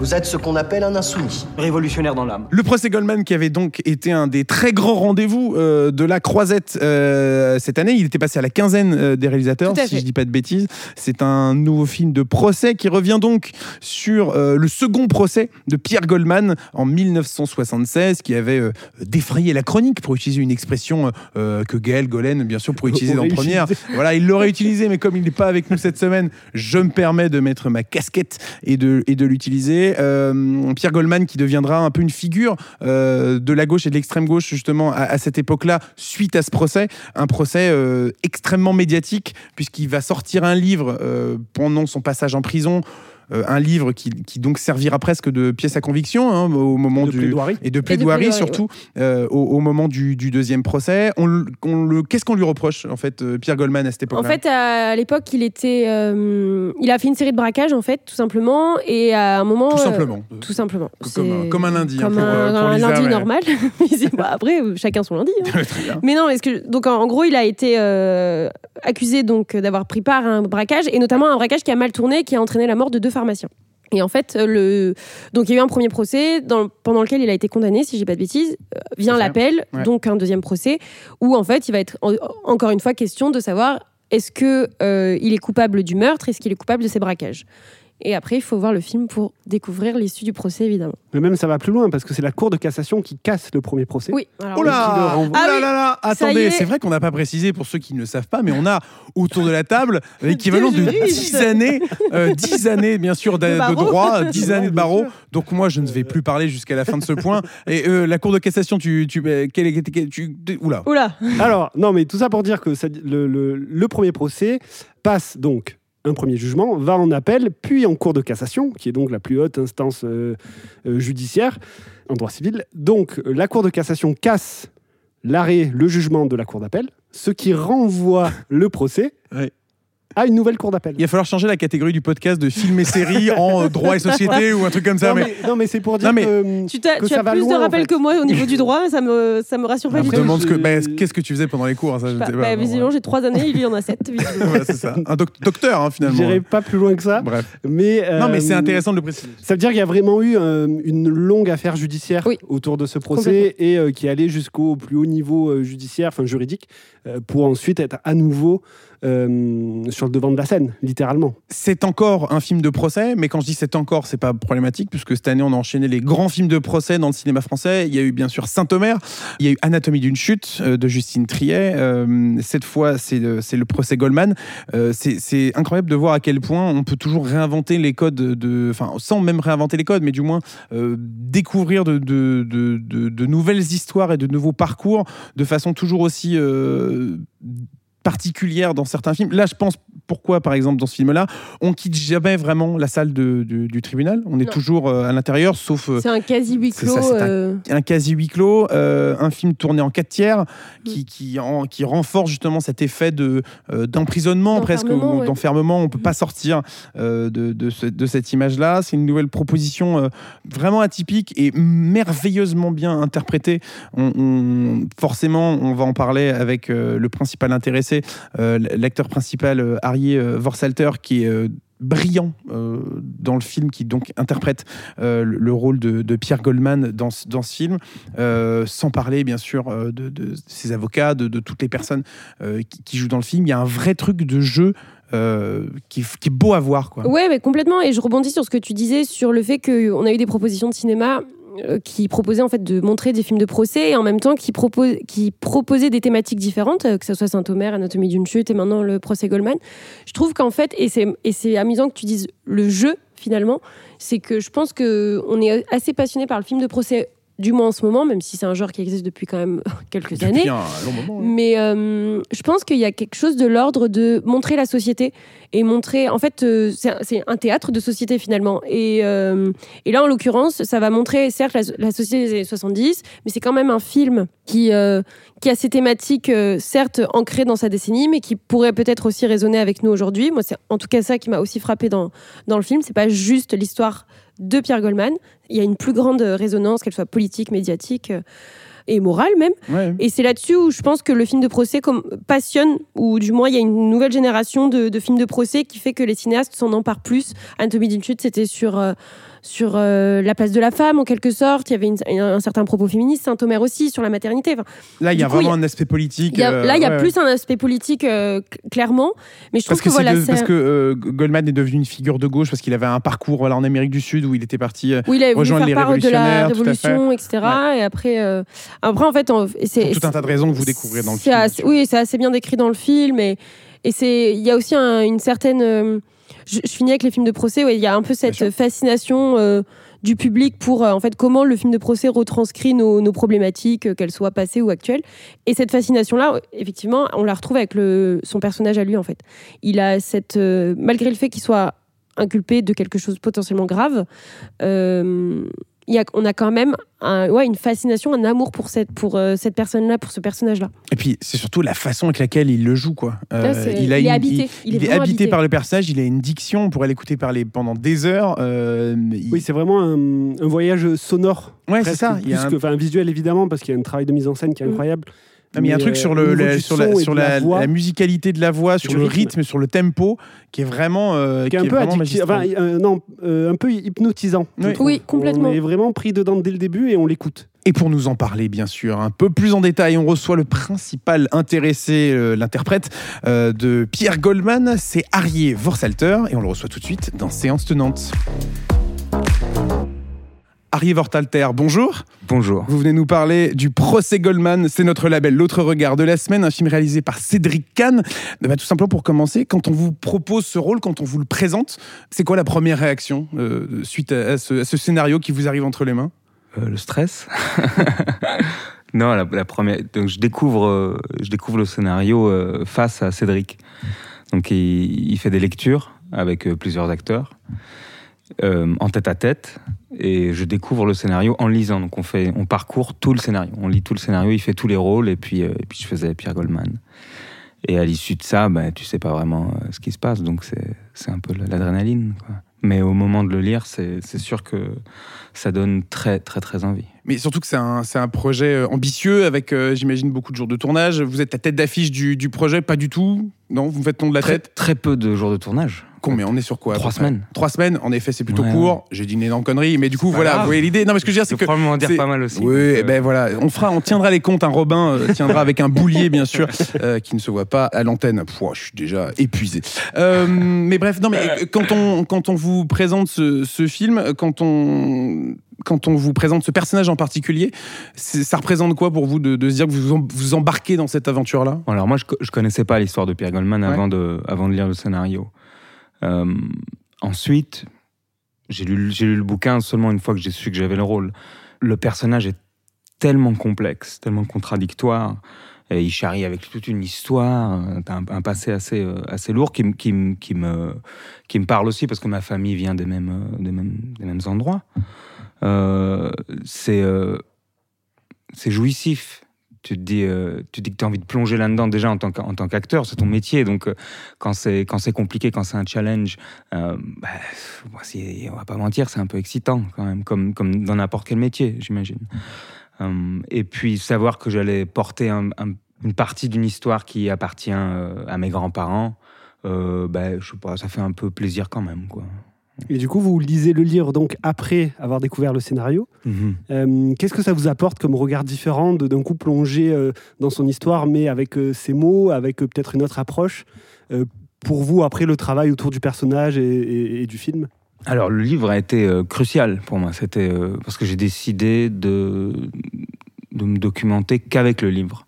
Vous êtes ce qu'on appelle un insoumis. Révolutionnaire dans l'âme. Le procès Goldman qui avait donc été un des très grands rendez-vous euh, de la Croisette euh, cette année. Il était passé à la quinzaine euh, des réalisateurs, si fait. je dis pas de bêtises. C'est un nouveau film de procès qui revient donc sur euh, le second procès de Pierre Goldman en 1976 qui avait euh, défrayé la chronique pour utiliser une expression euh, que Gaël Golen, bien sûr, pour utiliser dans Aurait première. Voilà, il l'aurait utilisé, mais comme il n'est pas avec nous cette semaine, je me permets de mettre ma casquette et de, et de l'utiliser. Euh, Pierre Goldman qui deviendra un peu une figure euh, de la gauche et de l'extrême gauche justement à, à cette époque-là, suite à ce procès, un procès euh, extrêmement médiatique puisqu'il va sortir un livre pendant son passage en prison. Euh, un livre qui, qui donc servira presque de pièce à conviction hein, au moment De du plaidoirie. et de plaidoirie, plaidoirie, surtout euh, au, au moment du, du deuxième procès. On, le- on le, qu'est-ce qu'on lui reproche en fait, euh, Pierre Goldman à cette En époque-là? fait, à l'époque, il était, euh, il a fait une série de braquages en fait, tout simplement, et à un moment, tout euh, simplement. tout simplement, Comme un- C'est comme un lundi, hein, comme pour, un, pour un Lisa, lundi ouais. normal. Bah, après, chacun son lundi. hein. Très bien. Mais non, est-ce que donc en, en gros, il a été euh, accusé donc d'avoir pris part à un braquage et notamment un braquage qui a mal tourné, qui a entraîné la mort de deux Et en fait, le donc il y a eu un premier procès dans- pendant lequel il a été condamné, si j'ai pas de bêtises. Euh, vient l'appel, Ouais. donc un deuxième procès où en fait, il va être en- encore une fois question de savoir est-ce que euh, il est coupable du meurtre, est-ce qu'il est coupable de ces braquages? Et après, il faut voir le film pour découvrir l'issue du procès, évidemment. Mais même ça va plus loin parce que c'est la Cour de cassation qui casse le premier procès. Oui. alors Oh là renvoie. Oh là Ah oui, là là ça y Attendez, est. c'est vrai qu'on n'a pas précisé pour ceux qui ne le savent pas, mais on a autour de la table l'équivalent de juristes. 10 années, euh, 10 années bien sûr de, De droit, 10 années de barreau. Donc moi je ne vais plus parler jusqu'à la fin de ce point. Et euh, la Cour de cassation, tu, tu, euh, quel- tu, oula. Oula. Alors, non, mais tout ça pour dire que ça- le, le- le premier procès passe donc un premier jugement, va en appel, puis en cour de cassation, qui est donc la plus haute instance euh, euh, judiciaire en droit civil. Donc, la cour de cassation casse l'arrêt, le jugement de la cour d'appel, ce qui renvoie le procès. À une nouvelle cour d'appel. Il va falloir changer la catégorie du podcast de film et série en euh, droit et société ou un truc comme ça. Non, mais mais, non, mais c'est pour dire Non, mais- que... Tu, t'as- Que tu ça as va plus loin, de en rappels fait. que moi au niveau du droit, ça me, ça me rassure pas on du tout. demande ce que, je- bah, qu'est-ce que tu faisais pendant les cours. hein, ça, je Bah, sais pas. bah, Bon, visiblement, ouais. j'ai trois années, lui, il en a sept. c'est ça. Un doc- docteur hein, finalement. J'irai pas plus loin que ça. Bref. Mais, Non, mais c'est euh, intéressant de le préciser. Ça veut dire qu'il y a vraiment eu euh, une longue affaire judiciaire Oui. autour de ce procès et euh, qui allait jusqu'au plus haut niveau judiciaire, enfin juridique, pour ensuite être à nouveau euh, sur le devant de la scène, littéralement. C'est encore un film de procès, mais quand je dis c'est encore, c'est pas problématique, puisque cette année, on a enchaîné les grands films de procès dans le cinéma français. Il y a eu bien sûr Saint-Omer, il y a eu Anatomie d'une chute euh, de Justine Triet. Euh, cette fois, c'est le, procès Goldman. C'est incroyable de voir à quel point on peut toujours réinventer les codes, de, enfin, sans même réinventer les codes, mais du moins découvrir de, de, de- de- nouvelles histoires et de nouveaux parcours de façon toujours aussi particulière dans certains films. Là, je pense pourquoi, par exemple, dans ce film-là, on quitte jamais vraiment la salle de- du, du tribunal. On est Non. toujours euh, à l'intérieur, sauf euh, C'est un quasi huis clos. ça, c'est un- euh, un quasi huis clos, euh, un film tourné en 4 tiers qui, qui, en- qui renforce justement cet effet de, euh, d'emprisonnement presque, D'enfermement, ou ouais. d'enfermement. On ne peut pas sortir euh, de, de, ce- de cette image-là. C'est une nouvelle proposition vraiment atypique et merveilleusement bien interprétée. On, on- forcément, on va en parler avec le principal intéressé, euh, l'acteur principal euh, Harry euh, Vorsalter, qui est brillant dans le film, qui donc interprète le, le rôle de, de Pierre Goldman dans, dans ce film, sans parler bien sûr de, ses avocats, de, toutes les personnes qui, jouent dans le film. Il y a un vrai truc de jeu qui, qui est beau à voir. Quoi. Ouais, mais complètement. Et je rebondis sur ce que tu disais sur le fait qu'on a eu des propositions de cinéma qui proposaient en fait de montrer des films de procès et en même temps qui, qui proposaient des thématiques différentes, euh, que ce soit Saint-Omer, Anatomie d'une chute et maintenant le procès Goldman. Je trouve qu'en fait, et c'est amusant que tu dises le jeu finalement, c'est que je pense qu'on est assez passionné par le film de procès, du moins en ce moment, même si c'est un genre qui existe depuis quand même quelques Depuis années. un long moment. Mais euh, je pense qu'il y a quelque chose de l'ordre de montrer la société et montrer. En fait, euh, c'est un- c'est un théâtre de société finalement. Et, euh, et là, en l'occurrence, ça va montrer certes la, la société des années 70, mais c'est quand même un film qui, euh, qui a ces thématiques, euh, certes ancrées dans sa décennie, mais qui pourrait peut-être aussi résonner avec nous aujourd'hui. Moi, c'est en tout cas ça qui m'a aussi frappé dans, dans le film. C'est pas juste l'histoire de Pierre Goldman. Il y a une plus grande résonance, qu'elle soit politique, médiatique euh, et morale même. Ouais. Et c'est là-dessus où je pense que le film de procès comme, passionne, ou du moins il y a une nouvelle génération de, de films de procès qui fait que les cinéastes s'en emparent plus. Anatomie d'une chute, c'était sur, sur euh, la place de la femme en quelque sorte. Il y avait une- un certain propos féministe. Saint-Omer aussi, sur la maternité. Enfin, Là, il y a coup, vraiment un aspect politique. il y a- euh, là, il y a plus un aspect politique, euh, cl- clairement. Mais je trouve Parce que, que, voilà, de- parce que Goldman est devenu une figure de gauche parce qu'il avait un parcours voilà, en Amérique du Sud où il était parti. il rejoindre les part de la révolutionnaires, révolution, etc. Et après, après, en fait, c'est tout un tas de raisons que vous découvrez dans le film. assez- oui, c'est assez bien décrit dans le film. Et, et c'est, il y a aussi un- une certaine. Je, je finis avec les films de procès. ouais, Il y a un peu cette fascination euh, du public pour euh, en fait comment le film de procès retranscrit nos, nos problématiques, euh, qu'elles soient passées ou actuelles. Et cette fascination-là, effectivement, on la retrouve avec le, son personnage à lui en fait. Il a cette, malgré le fait qu'il soit inculpé de quelque chose potentiellement grave. euh, y a, on a quand même un- ouais, une fascination, un amour pour cette, pour, euh, cette personne-là, pour ce personnage-là. Et puis, c'est surtout la façon avec laquelle il le joue. Quoi. Euh, Là, c'est- a il est une- habité. Il Il, est est vraiment habité habité. par le personnage, il a une diction, on pourrait l'écouter parler pendant des heures. euh, il- Oui, c'est vraiment un, un voyage sonore. Ouais, c'est ça. Il y a plus un- que- enfin, un visuel évidemment, parce qu'il y a un travail de mise en scène qui est Mm. incroyable. Non, mais il y a un truc euh, sur, au le, sur, la, et sur de la la, voix. la musicalité de la voix, sur le rythme. rythme, sur le tempo, qui est vraiment, euh, qui est un peu vraiment addictif, magistral. enfin, euh, non, euh, un peu hypnotisant. Oui. complètement. On est vraiment pris dedans dès le début et on l'écoute. Et pour nous en parler, bien sûr, un peu plus en détail, on reçoit le principal intéressé, euh, l'interprète euh, de Pierre Goldman, c'est Arié Vorsalter, et on le reçoit tout de suite dans Séance Tenante. Arié Vorsalter, bonjour. Bonjour. Vous venez nous parler du procès Goldman, c'est notre label L'autre regard de la semaine, un film réalisé par Cédric Kahn. Bah, tout simplement pour commencer, quand on vous propose ce rôle, quand on vous le présente, c'est quoi la première réaction euh, suite à, ce, à ce scénario qui vous arrive entre les mains? Euh, le stress Non, la, la première. Donc je découvre, euh, je découvre le scénario face à Cédric. Donc il, il fait des lectures avec plusieurs acteurs euh, en tête à tête, et je découvre le scénario en lisant. Donc on fait, on parcourt tout le scénario, on lit tout le scénario, il fait tous les rôles, et puis, euh, et puis je faisais Pierre Goldman. Et à l'issue de ça, bah, tu sais pas vraiment euh, ce qui se passe, donc c'est un peu l'adrénaline. Mais au moment de le lire, c'est sûr que ça donne très très très envie. Mais surtout que c'est un, c'est un projet ambitieux avec, euh, j'imagine, beaucoup de jours de tournage. Vous êtes la tête d'affiche du, du projet, pas du tout? Non, vous me faites ton de la Très, tête? très peu de jours de tournage. Combien On est sur quoi Trois semaines. Trois semaines, en effet, c'est plutôt Ouais, court. J'ai dit une énorme connerie, mais du coup, voilà, grave. vous voyez l'idée. Non, mais ce que je veux dire, c'est que. probablement en dire pas mal aussi. Oui, euh, ben voilà, on fera, on tiendra les comptes. Un Robin euh, tiendra avec un boulier, bien sûr, euh, qui ne se voit pas à l'antenne. Pouah, je suis déjà épuisé. Mais bref, non, mais quand on quand on vous présente ce, ce film, quand on quand on vous présente ce personnage en particulier, ça représente quoi pour vous de, de se dire que vous vous embarquez dans cette aventure-là? Alors moi, je, je connaissais pas l'histoire de Pierre Goldman Ouais. avant, de, avant de lire le scénario. Euh, ensuite, j'ai lu, j'ai lu le bouquin seulement une fois que j'ai su que j'avais le rôle. Le personnage est tellement complexe, tellement contradictoire. Et il charrie avec toute une histoire, un, un passé assez, euh, assez lourd qui, qui, qui, me, qui me parle aussi parce que ma famille vient des mêmes, euh, des mêmes, des mêmes endroits. Euh, c'est euh, c'est jouissif. Tu te dis, euh, que tu as envie de plonger là-dedans déjà en tant qu'acteur, c'est ton métier. Donc euh, quand c'est compliqué, quand c'est un challenge, euh, bah, on va pas mentir, c'est un peu excitant quand même, comme dans n'importe quel métier, j'imagine. Euh, et puis savoir que j'allais porter un- un- une partie d'une histoire qui appartient à mes grands-parents, bah, ça fait un peu plaisir quand même, quoi. Et du coup, vous lisez le livre donc après avoir découvert le scénario. Euh, Qu'est-ce que ça vous apporte comme regard différent de d'un coup plonger euh, dans son histoire, mais avec euh, ses mots, avec euh, peut-être une autre approche pour vous après le travail autour du personnage et, et- et du film? Alors, le livre a été crucial pour moi. C'était parce que j'ai décidé de, de me documenter qu'avec le livre.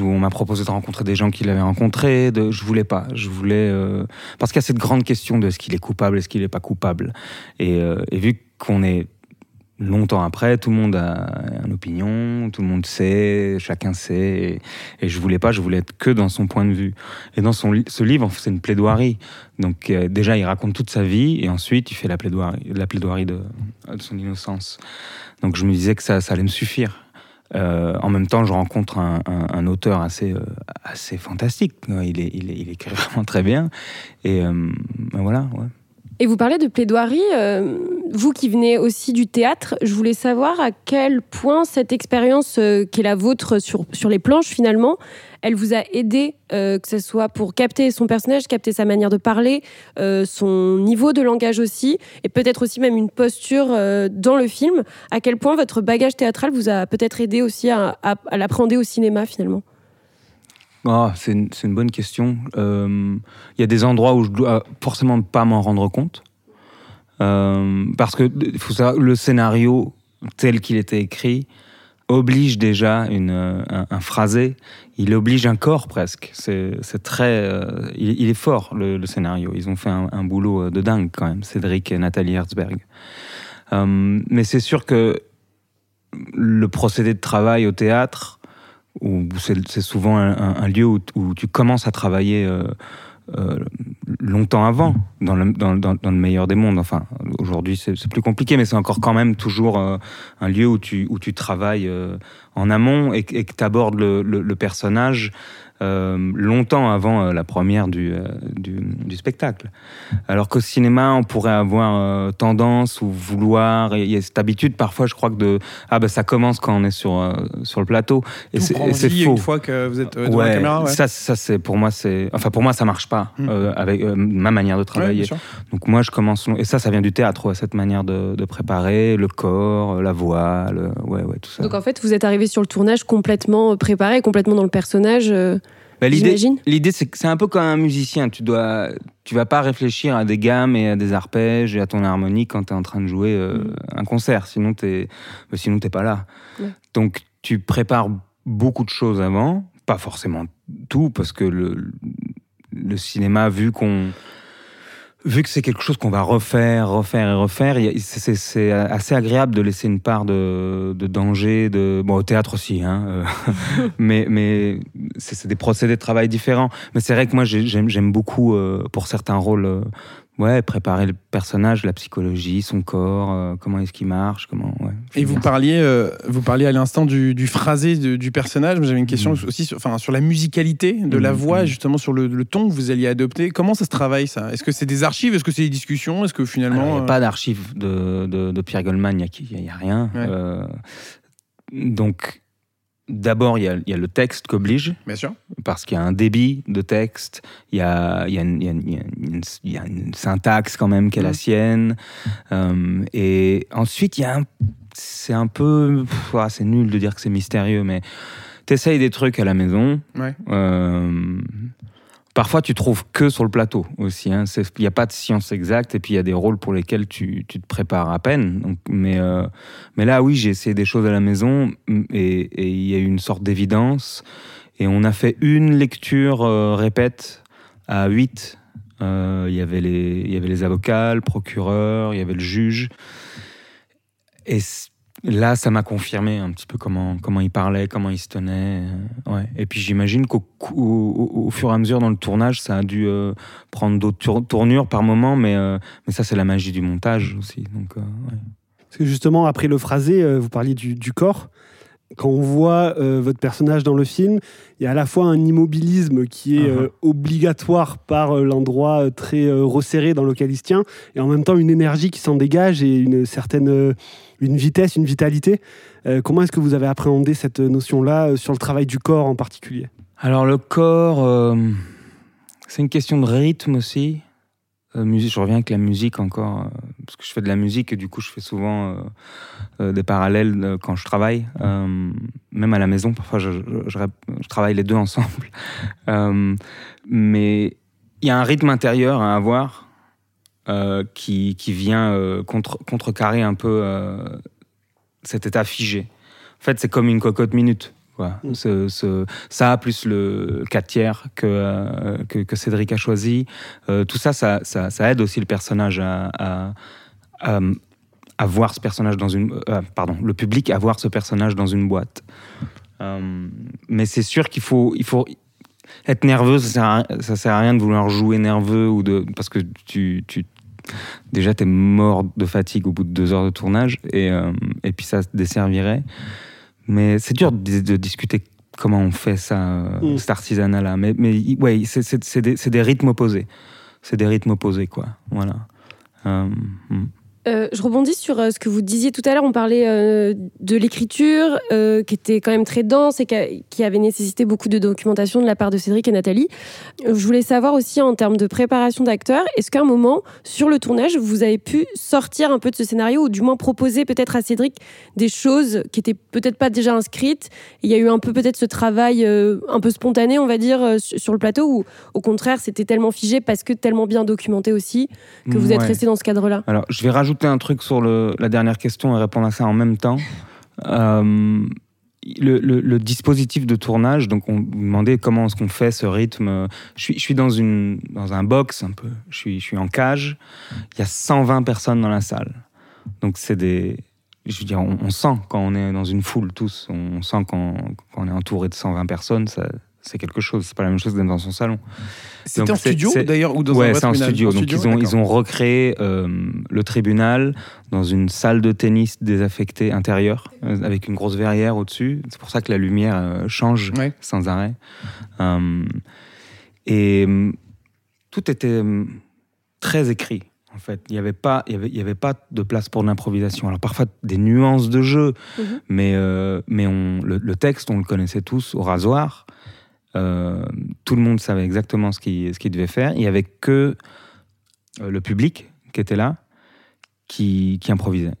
On m'a proposé de rencontrer des gens qui l'avaient rencontré. De, je voulais pas. Je voulais euh, parce qu'il y a cette grande question de est-ce qu'il est coupable, est-ce qu'il n'est pas coupable. Et, euh, et vu qu'on est longtemps après, tout le monde a une opinion, tout le monde sait, chacun sait. Et, et je voulais pas. Je voulais être que dans son point de vue. Et dans son ce livre, c'est une plaidoirie. Donc euh, déjà, il raconte toute sa vie et ensuite, il fait la plaidoirie, la plaidoirie de, de son innocence. Donc je me disais que ça, ça allait me suffire. Euh, en même temps, je rencontre un, un- un auteur assez, euh, assez fantastique. Il, est, il, est- il écrit vraiment très bien. Et euh, ben voilà, ouais. Et vous parlez de plaidoirie, euh, vous qui venez aussi du théâtre, je voulais savoir à quel point cette expérience euh, qui est la vôtre sur, sur les planches finalement, elle vous a aidé, euh, que ce soit pour capter son personnage, capter sa manière de parler, son niveau de langage aussi, et peut-être aussi même une posture dans le film. À quel point votre bagage théâtral vous a peut-être aidé aussi à, à, à l'appréhender au cinéma finalement? Ah, c'est une, bonne question. Euh, Il y a des endroits où je dois forcément pas m'en rendre compte. Euh, parce que faut savoir, le scénario tel qu'il était écrit oblige déjà une, un, phrasé, il oblige un corps presque. C'est très, euh, il, est fort le, scénario. Ils ont fait un, un boulot de dingue quand même, Cédric et Nathalie Herzberg. Mais c'est sûr que le procédé de travail au théâtre, où c'est souvent un, lieu où, tu commences à travailler euh, euh, longtemps avant, dans le, meilleur des mondes. Enfin, aujourd'hui, c'est plus compliqué, mais c'est encore quand même toujours euh, un lieu où tu, travailles en amont et, que- tu abordes le personnage euh, longtemps avant euh, la première du, euh, du, du spectacle. Alors qu'au cinéma, on pourrait avoir euh, tendance ou vouloir, et il y a cette habitude parfois, je crois que de ah ben ça commence quand on est sur euh, sur le plateau et c'est faux. une fois que vous êtes devant la caméra. Ouais. ça, ça c'est pour moi c'est enfin pour moi ça marche pas Hmm. euh, avec euh, ma manière de travailler. Donc moi je commence long- et ça ça vient du théâtre ouais, cette manière de, de préparer le corps, la voix, le, ouais ouais tout ça. Donc en fait, vous êtes arrivé sur le tournage complètement préparé, complètement dans le personnage. Bah, l'idée l'idée c'est que c'est un peu comme un musicien, tu dois tu vas pas réfléchir à des gammes et à des arpèges et à ton harmonie quand tu es en train de jouer euh, Mm. un concert, sinon tu sinon t'es pas là. Ouais. Donc tu prépares beaucoup de choses avant, pas forcément tout parce que le le cinéma vu qu'on vu que c'est quelque chose qu'on va refaire, refaire et refaire, c'est- assez agréable de laisser une part de, de danger, de bon au théâtre aussi, hein, euh, mais mais c'est des procédés de travail différents. Mais c'est vrai que moi j'ai- j'aime j'aime beaucoup euh, pour certains rôles, euh, ouais, préparer le personnage, la psychologie, son corps, euh, comment est-ce qu'il marche, comment. Ouais, Et vous parliez, euh, vous parliez à l'instant du, du phrasé de- du personnage. mais J'avais une question Mm. aussi sur, enfin, sur la musicalité de la Mm, voix, mm. justement sur le, le ton que vous alliez adopter. Comment ça se travaille ça? Est-ce que c'est des archives? Est-ce que c'est des discussions? Est-ce que Alors, finalement. Il n'y euh, a pas d'archives de, de, de Pierre Goldman, il n'y a, rien. Ouais. Euh, donc, d'abord, il y a, il y a le texte qu'oblige, Bien sûr. parce qu'il y a un débit de texte, il y a, y a y a une- syntaxe quand même qui est la Mhm. sienne. Euh, et ensuite, il y a un. C'est un peu. ah, c'est nul de dire que c'est mystérieux, mais t'essayes des trucs à la maison. Ouais. Euh, parfois, tu trouves que sur le plateau aussi. hein. Il n'y a pas de science exacte, et puis il y a des rôles pour lesquels tu, tu te prépares à peine. Donc, mais, euh, mais là, oui, j'ai essayé des choses à la maison, m- et il y a eu une sorte d'évidence. Et on a fait une lecture euh, répète à 8. Il y avait les il y avait les avocats, le procureur, il y avait le juge. Et là, ça m'a confirmé un petit peu comment, comment il parlait, comment il se tenait. euh, ouais. Et puis j'imagine qu'au au, au- fur et à mesure dans le tournage, ça a dû euh, prendre d'autres tour- tournures par moment, mais, euh, mais ça, c'est la magie du montage aussi. Donc, euh, ouais. Parce que justement, après le phrasé, vous parliez du, du corps. Quand on voit votre personnage dans le film, il y a à la fois un immobilisme qui est Uh-huh. obligatoire par l'endroit très resserré dans lequel il se tient, et en même temps une énergie qui s'en dégage et une certaine une vitesse, une vitalité. Euh, comment est-ce que vous avez appréhendé cette notion-là euh, sur le travail du corps en particulier? Alors, le corps, euh, c'est une question de rythme aussi. Musique, je reviens avec la musique encore, parce que je fais de la musique et du coup, je fais souvent des parallèles quand je travaille. Même à la maison, parfois, je, travaille les deux ensemble. Mais il y a un rythme intérieur à avoir euh, qui, qui vient euh, contre, contrecarrer un peu euh, cet état figé. En fait, c'est comme une cocotte minute. Quoi. Mm. Ce- ce- ça, plus le 4 tiers que, euh, que, que Cédric a choisi, tout ça ça, ça ça aide aussi le personnage à, à, à- à voir ce personnage dans une. pardon, le public à voir ce personnage dans une boîte. Mais c'est sûr qu'il faut, il faut être nerveux, ça sert, à, ça sert à rien de vouloir jouer nerveux ou de, parce que tu, tu déjà t'es mort de fatigue au bout de deux heures de tournage et, euh, et puis ça se desservirait. Mais c'est dur de, de discuter comment on fait ça, euh, Mm. cet artisanat-là. Mais, mais ouais, c'est, des, c'est des rythmes opposés. C'est des rythmes opposés, quoi. Voilà. Euh, mm. Euh, je rebondis sur euh, ce que vous disiez tout à l'heure. On parlait euh, de l'écriture qui était quand même très dense et qui, a- qui avait nécessité beaucoup de documentation de la part de Cédric et Nathalie. Je voulais savoir aussi en termes de préparation d'acteurs, est-ce qu'à un moment, sur le tournage, vous avez pu sortir un peu de ce scénario ou du moins proposer peut-être à Cédric des choses qui étaient peut-être pas déjà inscrites? Il y a eu un peu peut-être ce travail un peu spontané, on va dire, sur le plateau ou au contraire, c'était tellement figé parce que tellement bien documenté aussi que vous êtes resté dans ce cadre-là? Alors, je vais rajouter un truc sur la dernière question et répondre à ça en même temps. Euh, le, dispositif de tournage, donc on vous demandait comment est-ce qu'on fait ce rythme. Je suis, dans, un box un peu, je suis, en cage, il y a 120 personnes dans la salle. Donc c'est des... Je veux dire, on, sent quand on est dans une foule tous, on sent quand, on est entouré de 120 personnes, c'est quelque chose. C'est pas la même chose d'être dans son salon. C'était en studio d'ailleurs ou dans un ouais, vrai c'est en studio. En Donc ils ont, ils ont recréé euh, le tribunal dans une salle de tennis désaffectée intérieure, euh, avec une grosse verrière au-dessus. C'est pour ça que la lumière euh, change Ouais. sans arrêt. Euh, et tout était très écrit. En fait, il n'y avait pas, il y avait, il y avait pas de place pour l'improvisation. Alors parfois des nuances de jeu, Mhm. mais euh, mais on, le, le texte, on le connaissait tous au rasoir. Euh, tout le monde savait exactement ce qu'il ce qu'il devait faire. Il n'y avait que euh, le public qui était là, qui, qui improvisait.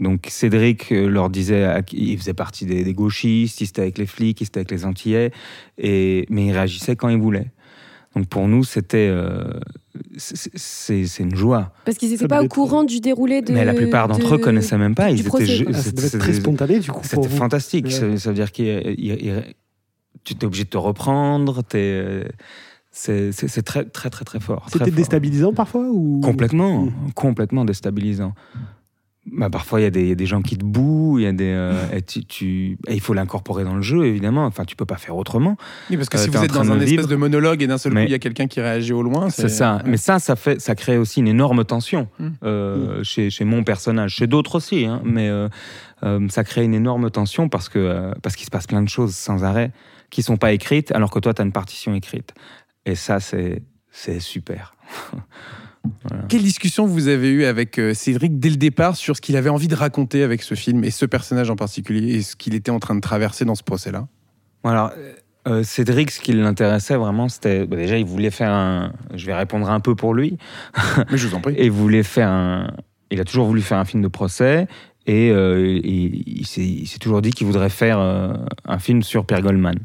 Donc Cédric euh, leur disait, il faisait partie des, des gauchistes, il était avec les flics, il était avec les Antillais, et, mais il réagissait quand il voulait. Donc pour nous, c'était euh, c'est- une joie. Parce qu'ils n'étaient pas au courant du déroulé de. mais la plupart d'entre de- eux connaissaient même pas. Ils étaient, procès. ju- Ah, ça c'était- devait être très spontané du coup c'était fantastique. Ouais. Ça, ça veut dire que tu es obligé de te reprendre. t'es, C'est très, très, très, très fort. C'était déstabilisant parfois ou? Complètement, Mhm. complètement déstabilisant. Bah, parfois, il y, a des- il y a des gens qui te bouent, il y a des, euh, et tu, tu- et il faut l'incorporer dans le jeu, évidemment. Enfin, tu peux pas faire autrement. Oui, parce que Euh, si t'es vous êtes dans un espèce vivre. de monologue et d'un seul coup il y a quelqu'un qui réagit au loin, C'est ça. ouais. Mais ça, ça fait, ça crée aussi une énorme tension Mm. euh, chez, chez mon personnage, chez d'autres aussi. hein, mais euh, euh, ça crée une énorme tension parce que euh, parce qu'il se passe plein de choses sans arrêt qui sont pas écrites, alors que toi, tu as une partition écrite. Et ça, c'est super. Quelle discussion vous avez eue avec euh, Cédric dès le départ sur ce qu'il avait envie de raconter avec ce film et ce personnage en particulier et ce qu'il était en train de traverser dans ce procès-là? Bon, Alors, euh, Cédric, ce qui l'intéressait vraiment, c'était bah, déjà, il voulait faire un. Je vais répondre un peu pour lui. Mais je vous en prie. Et voulait faire un. Il a toujours voulu faire un film de procès. Et euh, il, s'est toujours dit qu'il voudrait faire euh, un film sur Pierre Goldman.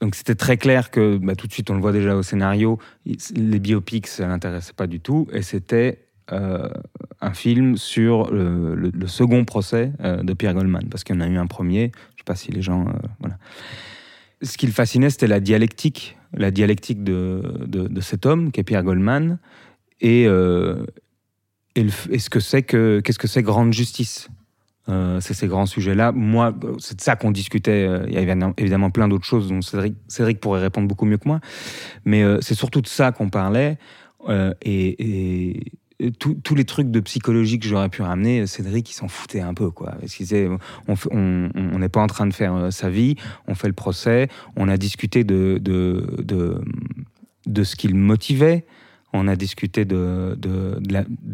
Donc c'était très clair que bah, tout de suite, on le voit déjà au scénario, les biopics, ça l'intéressait pas du tout. Et c'était euh, un film sur le, second procès de Pierre Goldman. Parce qu'il y en a eu un premier. Je sais pas si les gens. voilà. Ce qui le fascinait, c'était la dialectique. La dialectique de, cet homme, qui est Pierre Goldman. Et, euh, et, le f- et ce que c'est que qu'est-ce que c'est grande justice? Euh, c'est ces grands sujets-là. Moi, c'est de ça qu'on discutait. euh, Il y avait évidemment- plein d'autres choses dont Cédric, Cédric pourrait répondre beaucoup mieux que moi. Mais euh, c'est surtout de ça qu'on parlait. et, tous- les trucs de psychologie que j'aurais pu ramener, Cédric, il s'en foutait un peu. Quoi. Parce qu'il on n'est pas en train de faire sa vie, on fait le procès, on a discuté de, de, de, de ce qui le motivait. On a discuté de,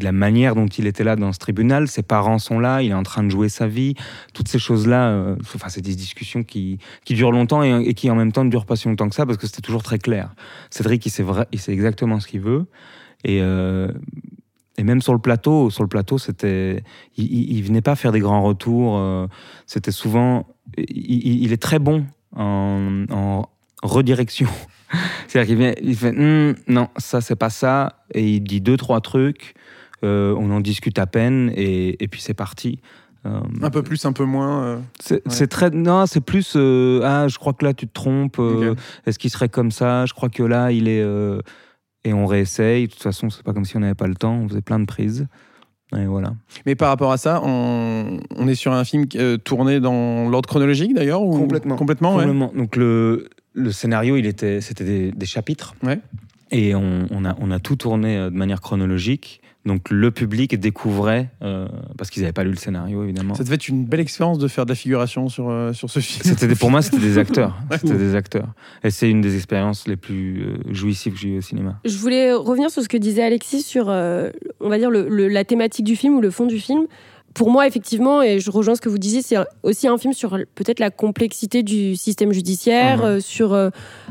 la, manière dont il était là dans ce tribunal. Ses parents sont là, il est en train de jouer sa vie. Toutes ces choses-là, euh, enfin, c'est des discussions qui, durent longtemps et, qui en même temps ne durent pas si longtemps que ça parce que c'était toujours très clair. Cédric, il sait, exactement ce qu'il veut. Et, euh, et même sur le plateau, sur le plateau, c'était, il, il venait pas faire des grands retours. euh, c'était souvent, il, est très bon en redirection. C'est-à-dire qu'il vient, il fait Hum, non, ça c'est pas ça, et il dit deux trois trucs. euh, on en discute à peine et, et puis c'est parti. Euh, Un peu plus, un peu moins. euh, c'est Ouais. très non, c'est plus euh, ah je crois que là tu te trompes. euh. Est-ce qu'il serait comme ça? Je crois que là il est euh, et on réessaye. De toute façon c'est pas comme si on n'avait pas le temps. On faisait plein de prises. Et voilà. Mais par rapport à ça, on, on est sur un film euh, tourné dans l'ordre chronologique d'ailleurs ou... Complètement. Complètement, ouais. Complètement. Donc le, le scénario, il était, c'était des, des chapitres. Ouais. Et on, on a, on a tout tourné euh, de manière chronologique. Donc le public découvrait, euh, parce qu'ils n'avaient pas lu le scénario évidemment. Ça devait être une belle expérience de faire de la figuration sur, euh, sur ce film. C'était des- pour moi, c'était des acteurs. Ouais. C'était des acteurs. Et c'est une des expériences les plus euh, jouissives que j'ai eues au cinéma. Je voulais revenir sur ce que disait Alexis sur, euh, on va dire, le- le- la thématique du film ou le fond du film. Pour moi, effectivement, et je rejoins ce que vous disiez, c'est aussi un film sur peut-être la complexité du système judiciaire, Mhm. euh, sur euh,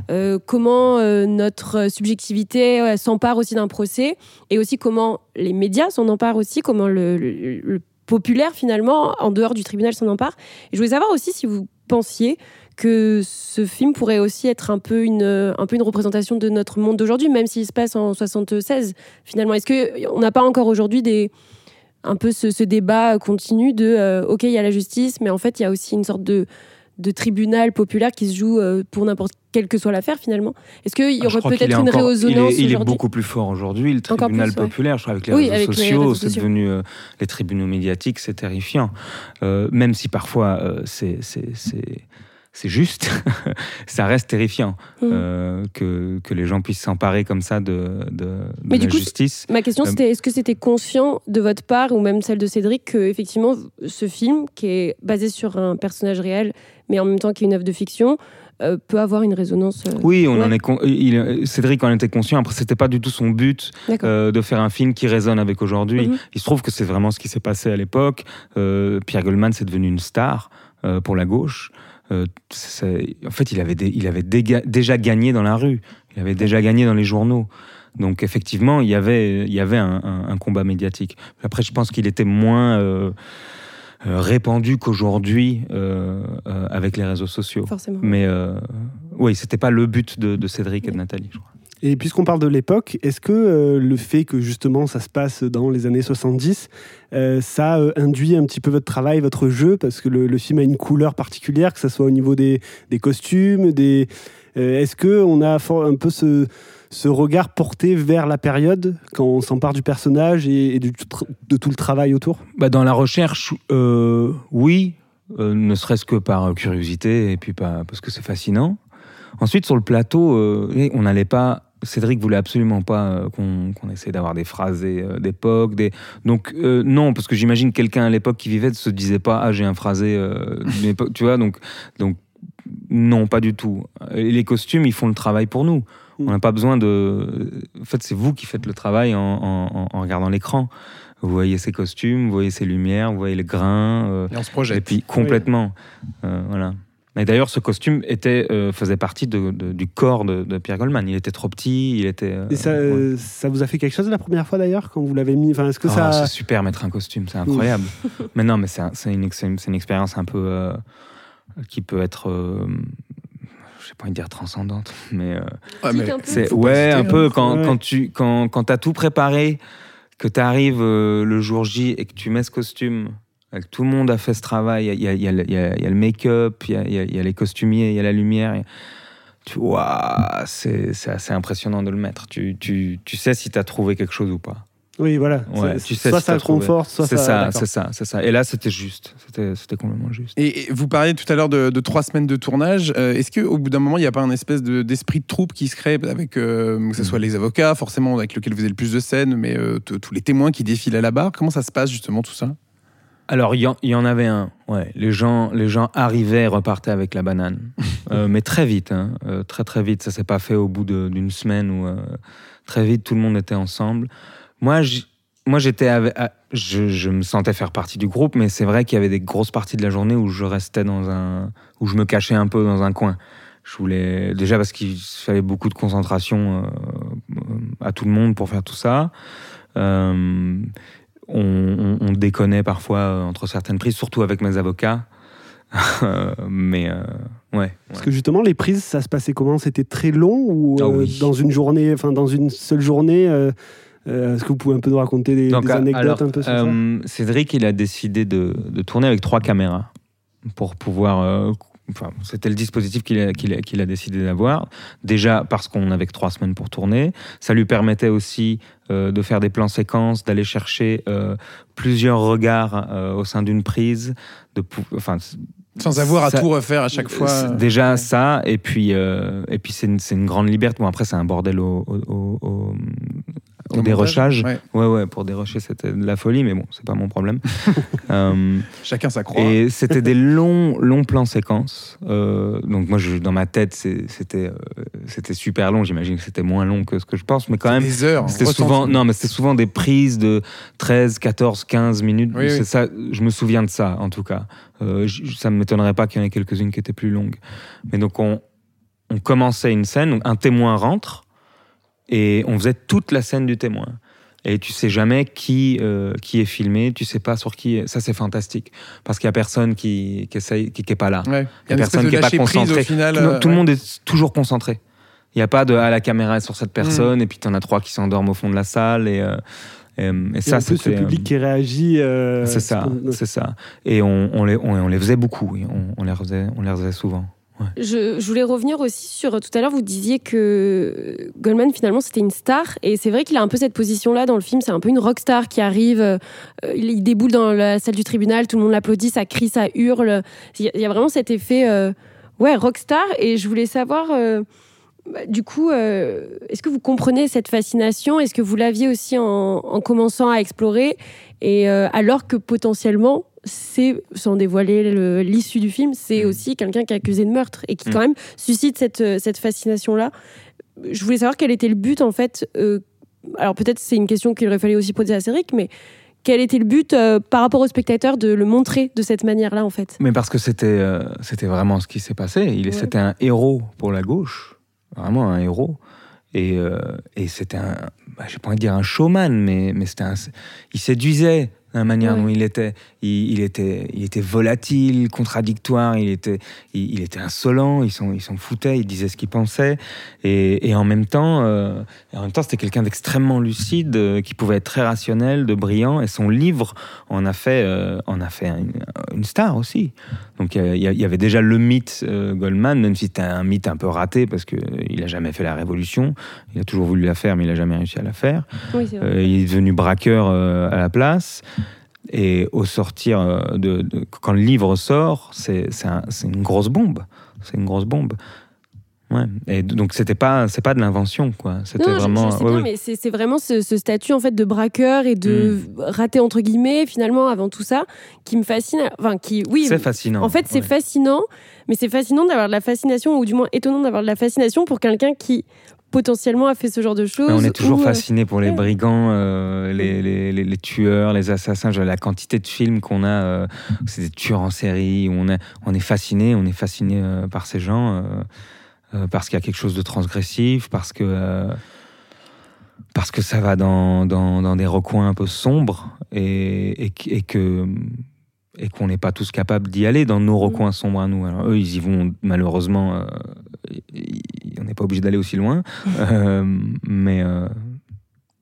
euh, comment euh, notre subjectivité s'empare aussi d'un procès, et aussi comment les médias s'en emparent aussi, comment le, le- le populaire, finalement, en dehors du tribunal, s'en empare. Et je voulais savoir aussi si vous pensiez que ce film pourrait aussi être un peu une, un peu une représentation de notre monde d'aujourd'hui, même s'il se passe en 76, finalement. Est-ce qu'on n'a pas encore aujourd'hui des un peu ce, ce débat continu de euh, OK, il y a la justice, mais en fait, il y a aussi une sorte de, de tribunal populaire qui se joue euh, pour n'importe quelle que soit l'affaire, finalement Est-ce qu'il y Ah, aurait peut-être une encore- résonance Il est, il est beaucoup plus fort aujourd'hui. Le tribunal plus, ouais. populaire, je crois, avec les Oui, réseaux avec les sociaux, réseaux c'est sociaux. devenu euh, les tribunaux médiatiques, c'est terrifiant. Même si parfois, c'est, c'est, c'est, c'est juste, ça reste terrifiant Mhm. euh, que, que les gens puissent s'emparer comme ça de, de, de Mais la du coup, justice. Ma question Euh, c'était est-ce que c'était conscient de votre part ou même celle de Cédric que effectivement ce film qui est basé sur un personnage réel mais en même temps qui est une œuvre de fiction euh, peut avoir une résonance euh, Oui, on Ouais. en est con- il- Cédric en était conscient. Après, c'était pas du tout son but euh, de faire un film qui résonne avec aujourd'hui. Mhm. Il se trouve que c'est vraiment ce qui s'est passé à l'époque. Pierre Goldman, c'est devenu une star pour la gauche. Euh, en fait, il avait, dé- il avait déga- déjà gagné dans la rue. Il avait déjà gagné dans les journaux. Donc, effectivement, il y avait, il y avait un, un- un combat médiatique. Après, je pense qu'il était moins euh, euh, répandu qu'aujourd'hui euh, avec les réseaux sociaux. forcément. Mais oui, c'était pas le but de, de Cédric et de Nathalie, je crois. Et puisqu'on parle de l'époque, est-ce que euh, le fait que justement ça se passe dans les années 70, euh, ça euh, induit un petit peu votre travail, votre jeu? Parce que le, film a une couleur particulière, que ce soit au niveau des, costumes, des... euh, est-ce qu'on a un peu ce, regard porté vers la période quand on s'empare du personnage et, de tout le travail autour? Bah, dans la recherche, oui, ne serait-ce que par curiosité et puis parce que c'est fascinant. Ensuite, sur le plateau, on n'allait pas. Cédric voulait absolument pas euh, qu'on qu'on essaie d'avoir des phrasés euh, d'époque. Des... Donc, euh, non, parce que j'imagine que quelqu'un à l'époque qui vivait ne se disait pas Ah, j'ai un phrasé euh, tu vois. Donc, donc, non, pas du tout. Et les costumes, ils font le travail pour nous. On n'a pas besoin de. En fait, c'est vous qui faites le travail en, en- en regardant l'écran. Vous voyez ces costumes, vous voyez ces lumières, vous voyez les grains. euh, Et on se et projette. puis complètement. Voilà. Et d'ailleurs, ce costume était, euh, faisait partie de- de- du corps de, de Pierre Goldman. Il était trop petit, il était. euh, Et ça, ouais. euh, ça vous a fait quelque chose la première fois d'ailleurs quand vous l'avez mis? Enfin, Est-ce que Oh, ça... C'est super mettre un costume, c'est incroyable. mais non, mais c'est un- c'est une, ex- c'est une expérience un peu euh, qui peut être, euh, je sais pas envie de dire transcendante, mais euh, Ouais, mais un peu. c'est ouais un hein. peu quand, Ouais. quand tu quand quand t'as tout préparé, que tu arrives le jour J et que tu mets ce costume. Que Tout le monde a fait ce travail. Il y a, il y a le- il y a- il y a le make-up, il y a, les costumiers, il y a la lumière. Tu vois, c'est c'est assez impressionnant de le mettre. Tu, tu, tu sais si tu as trouvé quelque chose ou pas. Oui, voilà. Ouais, tu sais soit si ça conforte, soit C'est ça... c'est ça, c'est ça. Et là, c'était juste. C'était c'était complètement juste. Et et vous parliez tout à l'heure de, de trois semaines de tournage. Euh, Est-ce qu'au bout d'un moment, il n'y a pas un espèce de- d'esprit de, troupe qui se crée avec, euh, que ce soit les avocats, forcément, avec lesquels vous avez le plus de scènes, mais euh, tous les témoins qui défilent à la barre? Comment ça se passe justement tout ça? Alors, il y, en- il y en avait un. Ouais, les gens, les gens arrivaient et repartaient avec la banane. Euh, mais très vite, hein, euh, très très vite. Ça s'est pas fait au bout d'une semaine ou très vite, tout le monde était ensemble. Moi, moi j'étais je, je me sentais faire partie du groupe, mais c'est vrai qu'il y avait des grosses parties de la journée où je restais dans un, où je me cachais un peu dans un coin. Je voulais déjà parce qu'il fallait beaucoup de concentration euh, à tout le monde pour faire tout ça. Euh, on, on- on déconnait parfois euh, entre certaines prises, surtout avec mes avocats. Euh, mais euh, ouais. Parce que justement, les prises, ça se passait comment? C'était très long ou Ah oui. dans une journée, enfin dans une seule journée euh, Est-ce que vous pouvez un peu nous raconter des, Donc, des anecdotes alors, un peu sur ça? Cédric, il a décidé de, de tourner avec trois caméras pour pouvoir. Enfin, c'était le dispositif qu'il a, décidé d'avoir. Déjà parce qu'on avait que trois semaines pour tourner. Ça lui permettait aussi euh, de faire des plans séquences, d'aller chercher euh, plusieurs regards euh, au sein d'une prise. De, enfin, Sans avoir à tout refaire à chaque fois. Déjà ouais. ça, et puis, euh, et puis c'est une, grande liberté. Bon, après, c'est un bordel au, au, au- au- dérochage. montage, Ouais, ouais, pour dérocher, c'était de la folie, mais bon, c'est pas mon problème. Euh, Chacun sa croix. et c'était des longs, longs plans séquences. Euh, donc moi, je, dans ma tête, c'était, euh, c'était super long. J'imagine que c'était moins long que ce que je pense, mais quand même, des heures. c'était souvent, non, mais c'était souvent des prises de 13, 14, 15 minutes. Oui, c'est oui. ça, je me souviens de ça, en tout cas. Ça ne m'étonnerait pas qu'il y en ait quelques-unes qui étaient plus longues. Mais donc, on, on commençait une scène, donc un témoin rentre, et on faisait toute la scène du témoin. Et tu sais jamais qui, euh, qui est filmé, tu sais pas sur qui. Ça, c'est fantastique. Parce qu'il y a personne qui, qui, essaye, qui, qui est pas là. Ouais. Il y a personne qui est pas lâcher prise au concentré. final. Tout, le- euh, tout le ouais. monde est toujours concentré. Il n'y a pas de ah, la caméra est sur cette personne et puis tu en as trois qui s'endorment au fond de la salle et, euh, et, et Et ça c'était le public qui réagit. euh, euh, c'est ça euh, c'est ça et on, on les on, on les faisait beaucoup on, on les faisait on les faisait souvent Je, je voulais revenir aussi sur tout à l'heure, vous disiez que Goldman finalement c'était une star. Et c'est vrai qu'il a un peu cette position-là dans le film, c'est un peu une rockstar qui arrive, euh, il, déboule dans la salle du tribunal, tout le monde l'applaudit, ça crie, ça hurle, il y, a- vraiment cet effet, euh, ouais, rockstar. Et je voulais savoir, euh, bah, du coup, euh, est-ce que vous comprenez cette fascination? Est-ce que vous l'aviez aussi en, en commençant à explorer? Et alors que potentiellement, c'est, sans dévoiler le- l'issue du film, c'est Mm. aussi quelqu'un qui est accusé de meurtre et qui Mm. quand même suscite cette, euh, cette fascination-là. Je voulais savoir quel était le but en fait. euh, alors peut-être c'est une question qu'il aurait fallu aussi poser à Cédric, mais quel était le but euh, par rapport au spectateur de le montrer de cette manière-là en fait? Mais parce que c'était euh, c'était vraiment ce qui s'est passé. Il Ouais. c'était un héros pour la gauche, vraiment un héros. Et, et c'était un, bah, j'ai pas envie de dire un showman, mais mais c'était un, il séduisait la manière Ouais. dont il était. Il, il était il était volatile, contradictoire. Il était il, il était insolent. Il s'en il s'en foutait. Il disait ce qu'il pensait. Et, et en même temps euh, en même temps c'était quelqu'un d'extrêmement lucide, euh, qui pouvait être très rationnel, de brillant. Et son livre en a fait euh, en a fait une, une star aussi. Donc il y avait déjà le mythe Goldman, même si c'était un mythe un peu raté parce que euh, il a jamais fait la révolution. Il a toujours voulu la faire, mais il a jamais réussi à la faire. Oui, il est devenu braqueur à la place. Et au sortir euh, de, de- quand le livre sort, c'est un- une grosse bombe. C'est une grosse bombe. Ouais. Et donc c'était pas c'est pas de l'invention quoi. C'était vraiment. je, sais ouais, bien, mais c'est vraiment ce, ce statut en fait de braqueur et de Mm. raté entre guillemets finalement avant tout ça qui me fascine. Enfin, qui oui. C'est fascinant. En fait, c'est ouais. fascinant, mais c'est fascinant d'avoir de la fascination, ou du moins étonnant d'avoir de la fascination pour quelqu'un qui potentiellement a fait ce genre de choses. Mais on est toujours ou, euh, fasciné pour les brigands, euh, les, les, les- les tueurs, les assassins. La quantité de films qu'on a, euh, c'est des tueurs en série. où On est, on est fasciné, on est fasciné euh, par ces gens parce qu'il y a quelque chose de transgressif, parce que parce que ça va dans, dans, dans des recoins un peu sombres et, et que et qu'on n'est pas tous capables d'y aller dans nos recoins sombres à nous. Alors eux, ils y vont malheureusement. euh, y- on n'est pas obligé d'aller aussi loin, Euh, mais euh,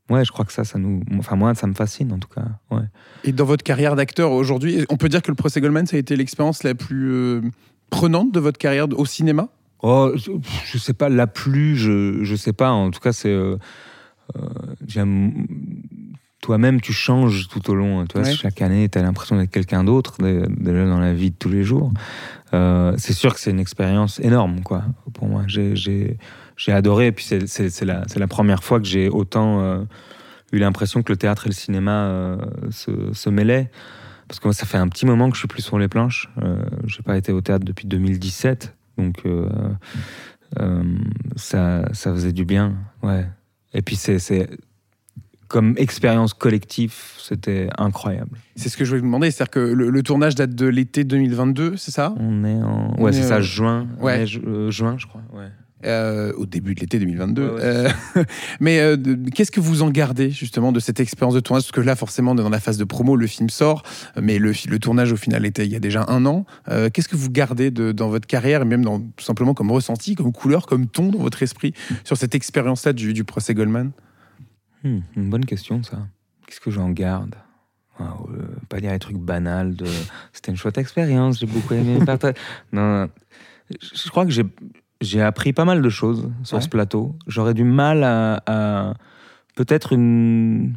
ouais, je crois que ça, ça nous, enfin moi, ça me fascine en tout cas. Ouais. Et dans votre carrière d'acteur aujourd'hui, on peut dire que le procès Goldman, ça a été l'expérience la plus euh, prenante de votre carrière au cinéma? Oh, je, je sais pas, la plus, je, je sais pas. En tout cas, c'est. euh, euh, j'aime- Toi-même, tu changes tout au long. Tu vois, Ouais. Chaque année, tu as l'impression d'être quelqu'un d'autre, dé- déjà dans la vie de tous les jours. Euh, c'est sûr que c'est une expérience énorme, quoi, pour moi. J'ai, adoré. Et puis, c'est, la, première fois que j'ai autant euh, eu l'impression que le théâtre et le cinéma euh, se, se mêlaient. Parce que moi, ça fait un petit moment que je suis plus sur les planches. J'ai pas été au théâtre depuis 2017. Donc, ça, ça faisait du bien. Ouais. Et puis, c'est comme expérience collective, c'était incroyable. C'est ce que je voulais vous demander. C'est-à-dire que le, le tournage date de l'été 2022, c'est ça? On est en. Ouais, est, c'est ça, juin. ouais. Ouais, ju- euh, juin, je crois. Ouais. Euh, Au début de l'été 2022. Ouais, ouais, Euh, mais euh, qu'est-ce que vous en gardez justement de cette expérience de tournage? Parce que là, forcément, dans la phase de promo, le film sort, mais le, tournage au final était il y a déjà un an. Qu'est-ce que vous gardez de, dans votre carrière, et même dans, tout simplement comme ressenti, comme couleur, comme ton dans votre esprit sur cette expérience-là du, du procès Goldman? Hmm, une bonne question, ça. Qu'est-ce que j'en garde? Euh, Pas dire les trucs banals de. C'était une chouette expérience, j'ai beaucoup aimé partager. Non, non. je je crois que j'ai j'ai appris pas mal de choses sur Ouais. ce plateau. J'aurais du mal à, à- peut-être une.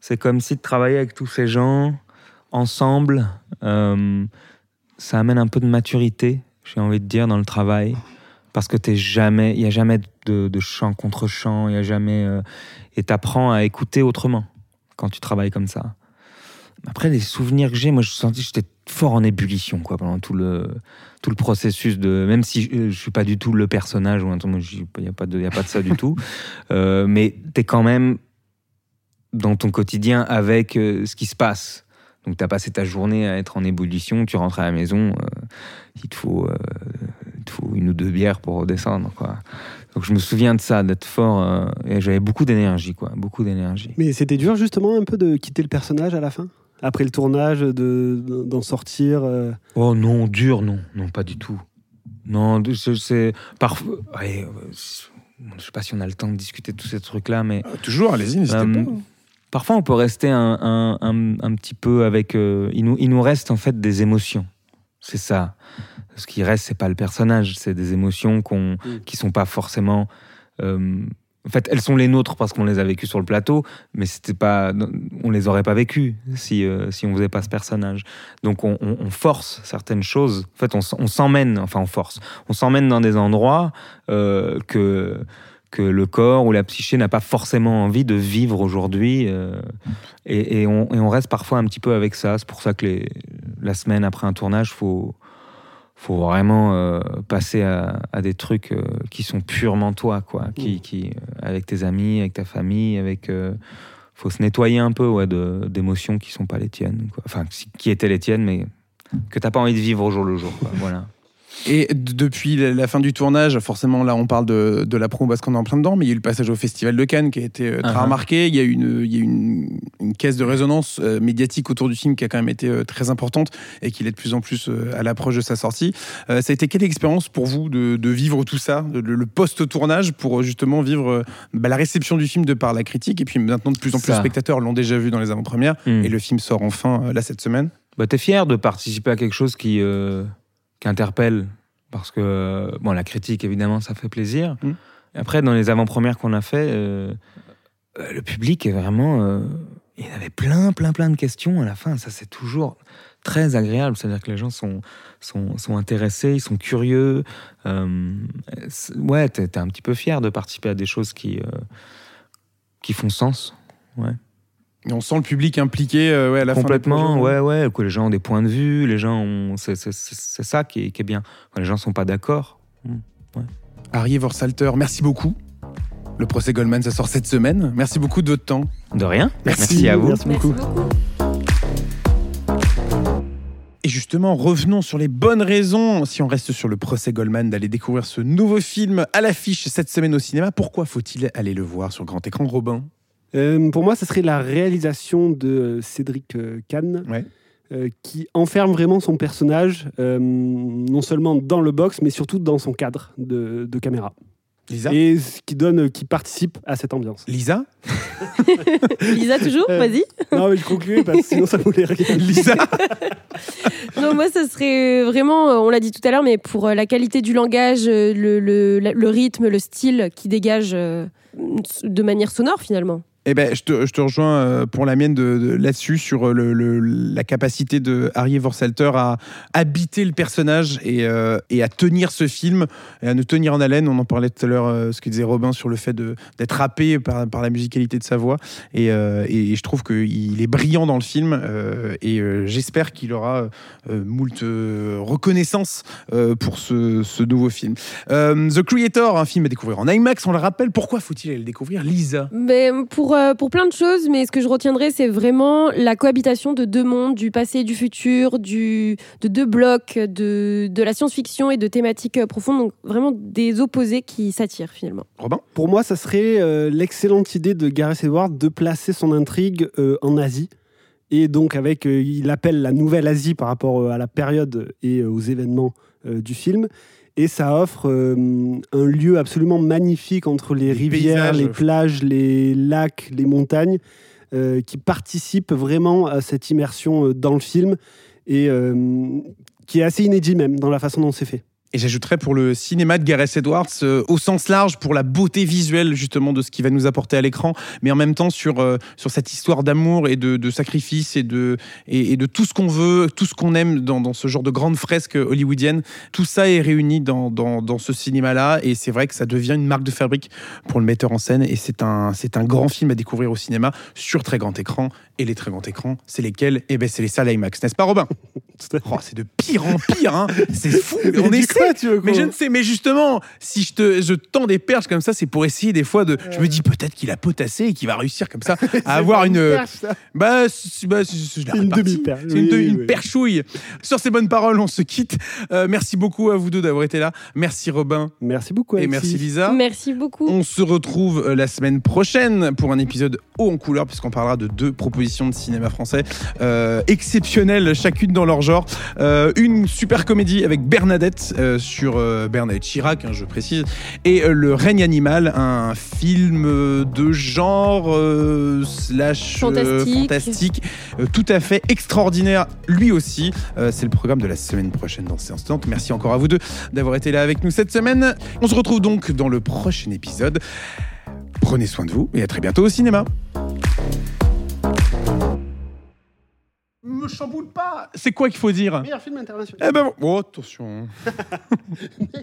C'est comme si de travailler avec tous ces gens ensemble, euh, ça amène un peu de maturité, j'ai envie de dire, dans le travail. Parce que t'es jamais, il y a jamais de, de chant contre chant, il y a jamais, euh, et t'apprends à écouter autrement quand tu travailles comme ça. Après, les souvenirs que j'ai, moi, je sentis que j'étais fort en ébullition, quoi, pendant tout le, tout le processus de, même si je, je suis pas du tout le personnage ou un il n'y a pas de, y a pas de ça du tout, euh, mais t'es quand même dans ton quotidien avec euh, ce qui se passe. Donc, tu as passé ta journée à être en ébullition, tu rentres à la maison, euh, il, te faut, euh, te faut une ou deux bières pour redescendre. Quoi. Donc, je me souviens de ça, d'être fort, euh, et j'avais beaucoup d'énergie, quoi, beaucoup d'énergie. Mais c'était dur justement un peu de quitter le personnage à la fin? Après le tournage, de- d'en sortir euh, Oh non, dur, non, non, pas du tout. Non, c'est- parfois. ouais, je sais pas si on a le temps de discuter de tous ces trucs-là, mais Euh, Toujours, allez-y, n'hésitez Euh, pas. parfois on peut rester un, un- un- un petit peu avec. euh, il, nous, il nous reste en fait des émotions. C'est ça. Ce qui reste, c'est pas le personnage, c'est des émotions qu'on, Mm. qui sont pas forcément euh, En fait, elles sont les nôtres parce qu'on les a vécues sur le plateau, mais c'était pas, on les aurait pas vécues si euh, si on faisait pas ce personnage. Donc on, on- on force certaines choses. En fait, on, s'emmène, enfin on force, on s'emmène dans des endroits euh, que que le corps ou la psyché n'a pas forcément envie de vivre aujourd'hui, euh, et, et on, et on reste parfois un petit peu avec ça. C'est pour ça que les, la semaine après un tournage, faut faut vraiment euh, passer à, à des trucs euh, qui sont purement toi, quoi. Qui, qui, euh, avec tes amis, avec ta famille, avec. euh, faut se nettoyer un peu ouais, d'émotions qui sont pas les tiennes. Quoi. Enfin, qui- qui étaient les tiennes, mais que t'as pas envie de vivre au jour le jour. quoi. Voilà. Et depuis la fin du tournage, forcément, là, on parle de, de la promo parce qu'on est en plein dedans, mais il y a eu le passage au Festival de Cannes qui a été euh, très Uh-huh. remarqué. Il y a eu une, il y a une, une caisse de résonance euh, médiatique autour du film qui a quand même été euh, très importante et qui l'est de plus en plus euh, à l'approche de sa sortie. Ça a été quelle expérience pour vous de, de vivre tout ça, de- le, post-tournage, pour justement vivre bah, la réception du film de par la critique et puis maintenant de plus en plus de spectateurs l'ont déjà vu dans les avant-premières Hmm. et le film sort enfin là cette semaine? Bah, t'es fier de participer à quelque chose qui, qui interpelle parce que bon, la critique évidemment ça fait plaisir. Mm. Et Après dans les avant-premières qu'on a fait, euh, euh, le public est vraiment, euh, il y avait plein plein plein de questions à la fin. Ça c'est toujours très agréable, c'est-à-dire que les gens sont sont, sont intéressés, ils sont curieux. Euh, ouais, t'es un petit peu fier de participer à des choses qui qui font sens. Et on sent le public impliqué euh, ouais, à la fin. du Complètement, projet. ouais, ouais, que les gens ont des points de vue, les gens ont. C'est c'est- c'est- c'est ça qui est, qui est bien. Quand les gens sont pas d'accord. Harry Vorsalter, merci beaucoup. Le procès Goldman, ça sort cette semaine. Merci beaucoup de votre temps. De rien. Merci. à vous. Merci Merci beaucoup. beaucoup. Et justement, revenons sur les bonnes raisons, si on reste sur le procès Goldman, d'aller découvrir ce nouveau film à l'affiche cette semaine au cinéma. Pourquoi faut-il aller le voir sur grand écran, Robin? Euh, pour moi, ce serait la réalisation de Cédric euh, Kahn, Ouais. euh, qui enferme vraiment son personnage, euh, non seulement dans le box, mais surtout dans son cadre de, de caméra. Lisa Et ce qui donne, qui participe à cette ambiance. Lisa Lisa, toujours Euh, Vas-y. non, mais je conclue parce que sinon ça voulait rien. Lisa Non, moi, ça serait vraiment, euh, on l'a dit tout à l'heure, mais pour euh, la qualité du langage, euh, le, le- la- le rythme, le style qui dégage euh, de manière sonore finalement. Eh ben, je te, rejoins euh, pour la mienne de, de- là-dessus, sur euh, la capacité de Harry Vorsalter à habiter le personnage et, euh, à tenir ce film, et à nous tenir en haleine. On en parlait tout à l'heure, ce que disait Robin sur le fait d'être happé par, la musicalité de sa voix. Et, je trouve qu'il est brillant dans le film, et j'espère qu'il aura moult reconnaissance pour ce, nouveau film. The Creator, un film à découvrir en IMAX, on le rappelle. Pourquoi faut-il aller le découvrir, Lisa? Mais pour, euh, pour plein de choses, mais ce que je retiendrai, c'est vraiment la cohabitation de deux mondes, du passé et du futur, du, de deux blocs, de, de la science-fiction et de thématiques euh, profondes, donc vraiment des opposés qui s'attirent finalement. Robin? Pour moi, ça serait euh, l'excellente idée de Gareth Edwards de placer son intrigue euh, en Asie. Et donc, avec, euh, il appelle la Nouvelle Asie par rapport à la période et aux événements euh, du film. Et ça offre euh, un lieu absolument magnifique entre les, Les rivières, paysages. les plages, les lacs, les montagnes, euh, qui participent vraiment à cette immersion euh, dans le film et qui est assez inédit même dans la façon dont c'est fait. Et j'ajouterais pour le cinéma de Gareth Edwards, euh, au sens large, pour la beauté visuelle justement de ce qu'il va nous apporter à l'écran, mais en même temps sur, euh, sur cette histoire d'amour et de, de sacrifice et de, et, et de tout ce qu'on veut, tout ce qu'on aime dans, dans ce genre de grande fresque hollywoodienne. Tout ça est réuni dans, dans, dans ce cinéma-là et c'est vrai que ça devient une marque de fabrique pour le metteur en scène et c'est un, c'est un grand film à découvrir au cinéma sur très grand écran. Et les très grands écrans, c'est lesquels? Eh ben c'est les salles IMAX, n'est-ce pas Robin? Oh, C'est de pire en pire, hein. c'est fou. On quoi, tu veux mais je ne sais, mais justement, si je te je tends des perches comme ça, c'est pour essayer des fois de. Je me dis peut-être qu'il a potassé et qu'il va réussir comme ça à avoir une. Bah, c'est- bah, c'est- c'est- je la C'est une demi-perche. C'est une, Oui, une oui. perchouille. Sur ces bonnes paroles, on se quitte. Euh, merci beaucoup à vous deux d'avoir été là. Merci Robin Merci beaucoup. et Alexis. merci Lisa. Merci beaucoup. On se retrouve euh, la semaine prochaine pour un épisode haut en couleur, puisqu'on parlera de deux propositions de cinéma français euh, exceptionnelles, chacune dans leur genre. Euh, une super comédie avec Bernadette euh, sur euh, Bernadette Chirac, hein, je précise, et euh, Le règne animal, un film euh, de genre euh, slash euh, Fantastique. fantastique, euh, tout à fait extraordinaire, lui aussi. Euh, C'est le programme de la semaine prochaine dans Séance Tenante. Merci encore à vous deux d'avoir été là avec nous cette semaine. On se retrouve donc dans le prochain épisode. Prenez soin de vous et à très bientôt au cinéma. Me chamboule pas C'est quoi qu'il faut dire Meilleur film international. Eh ben, bon, oh, attention.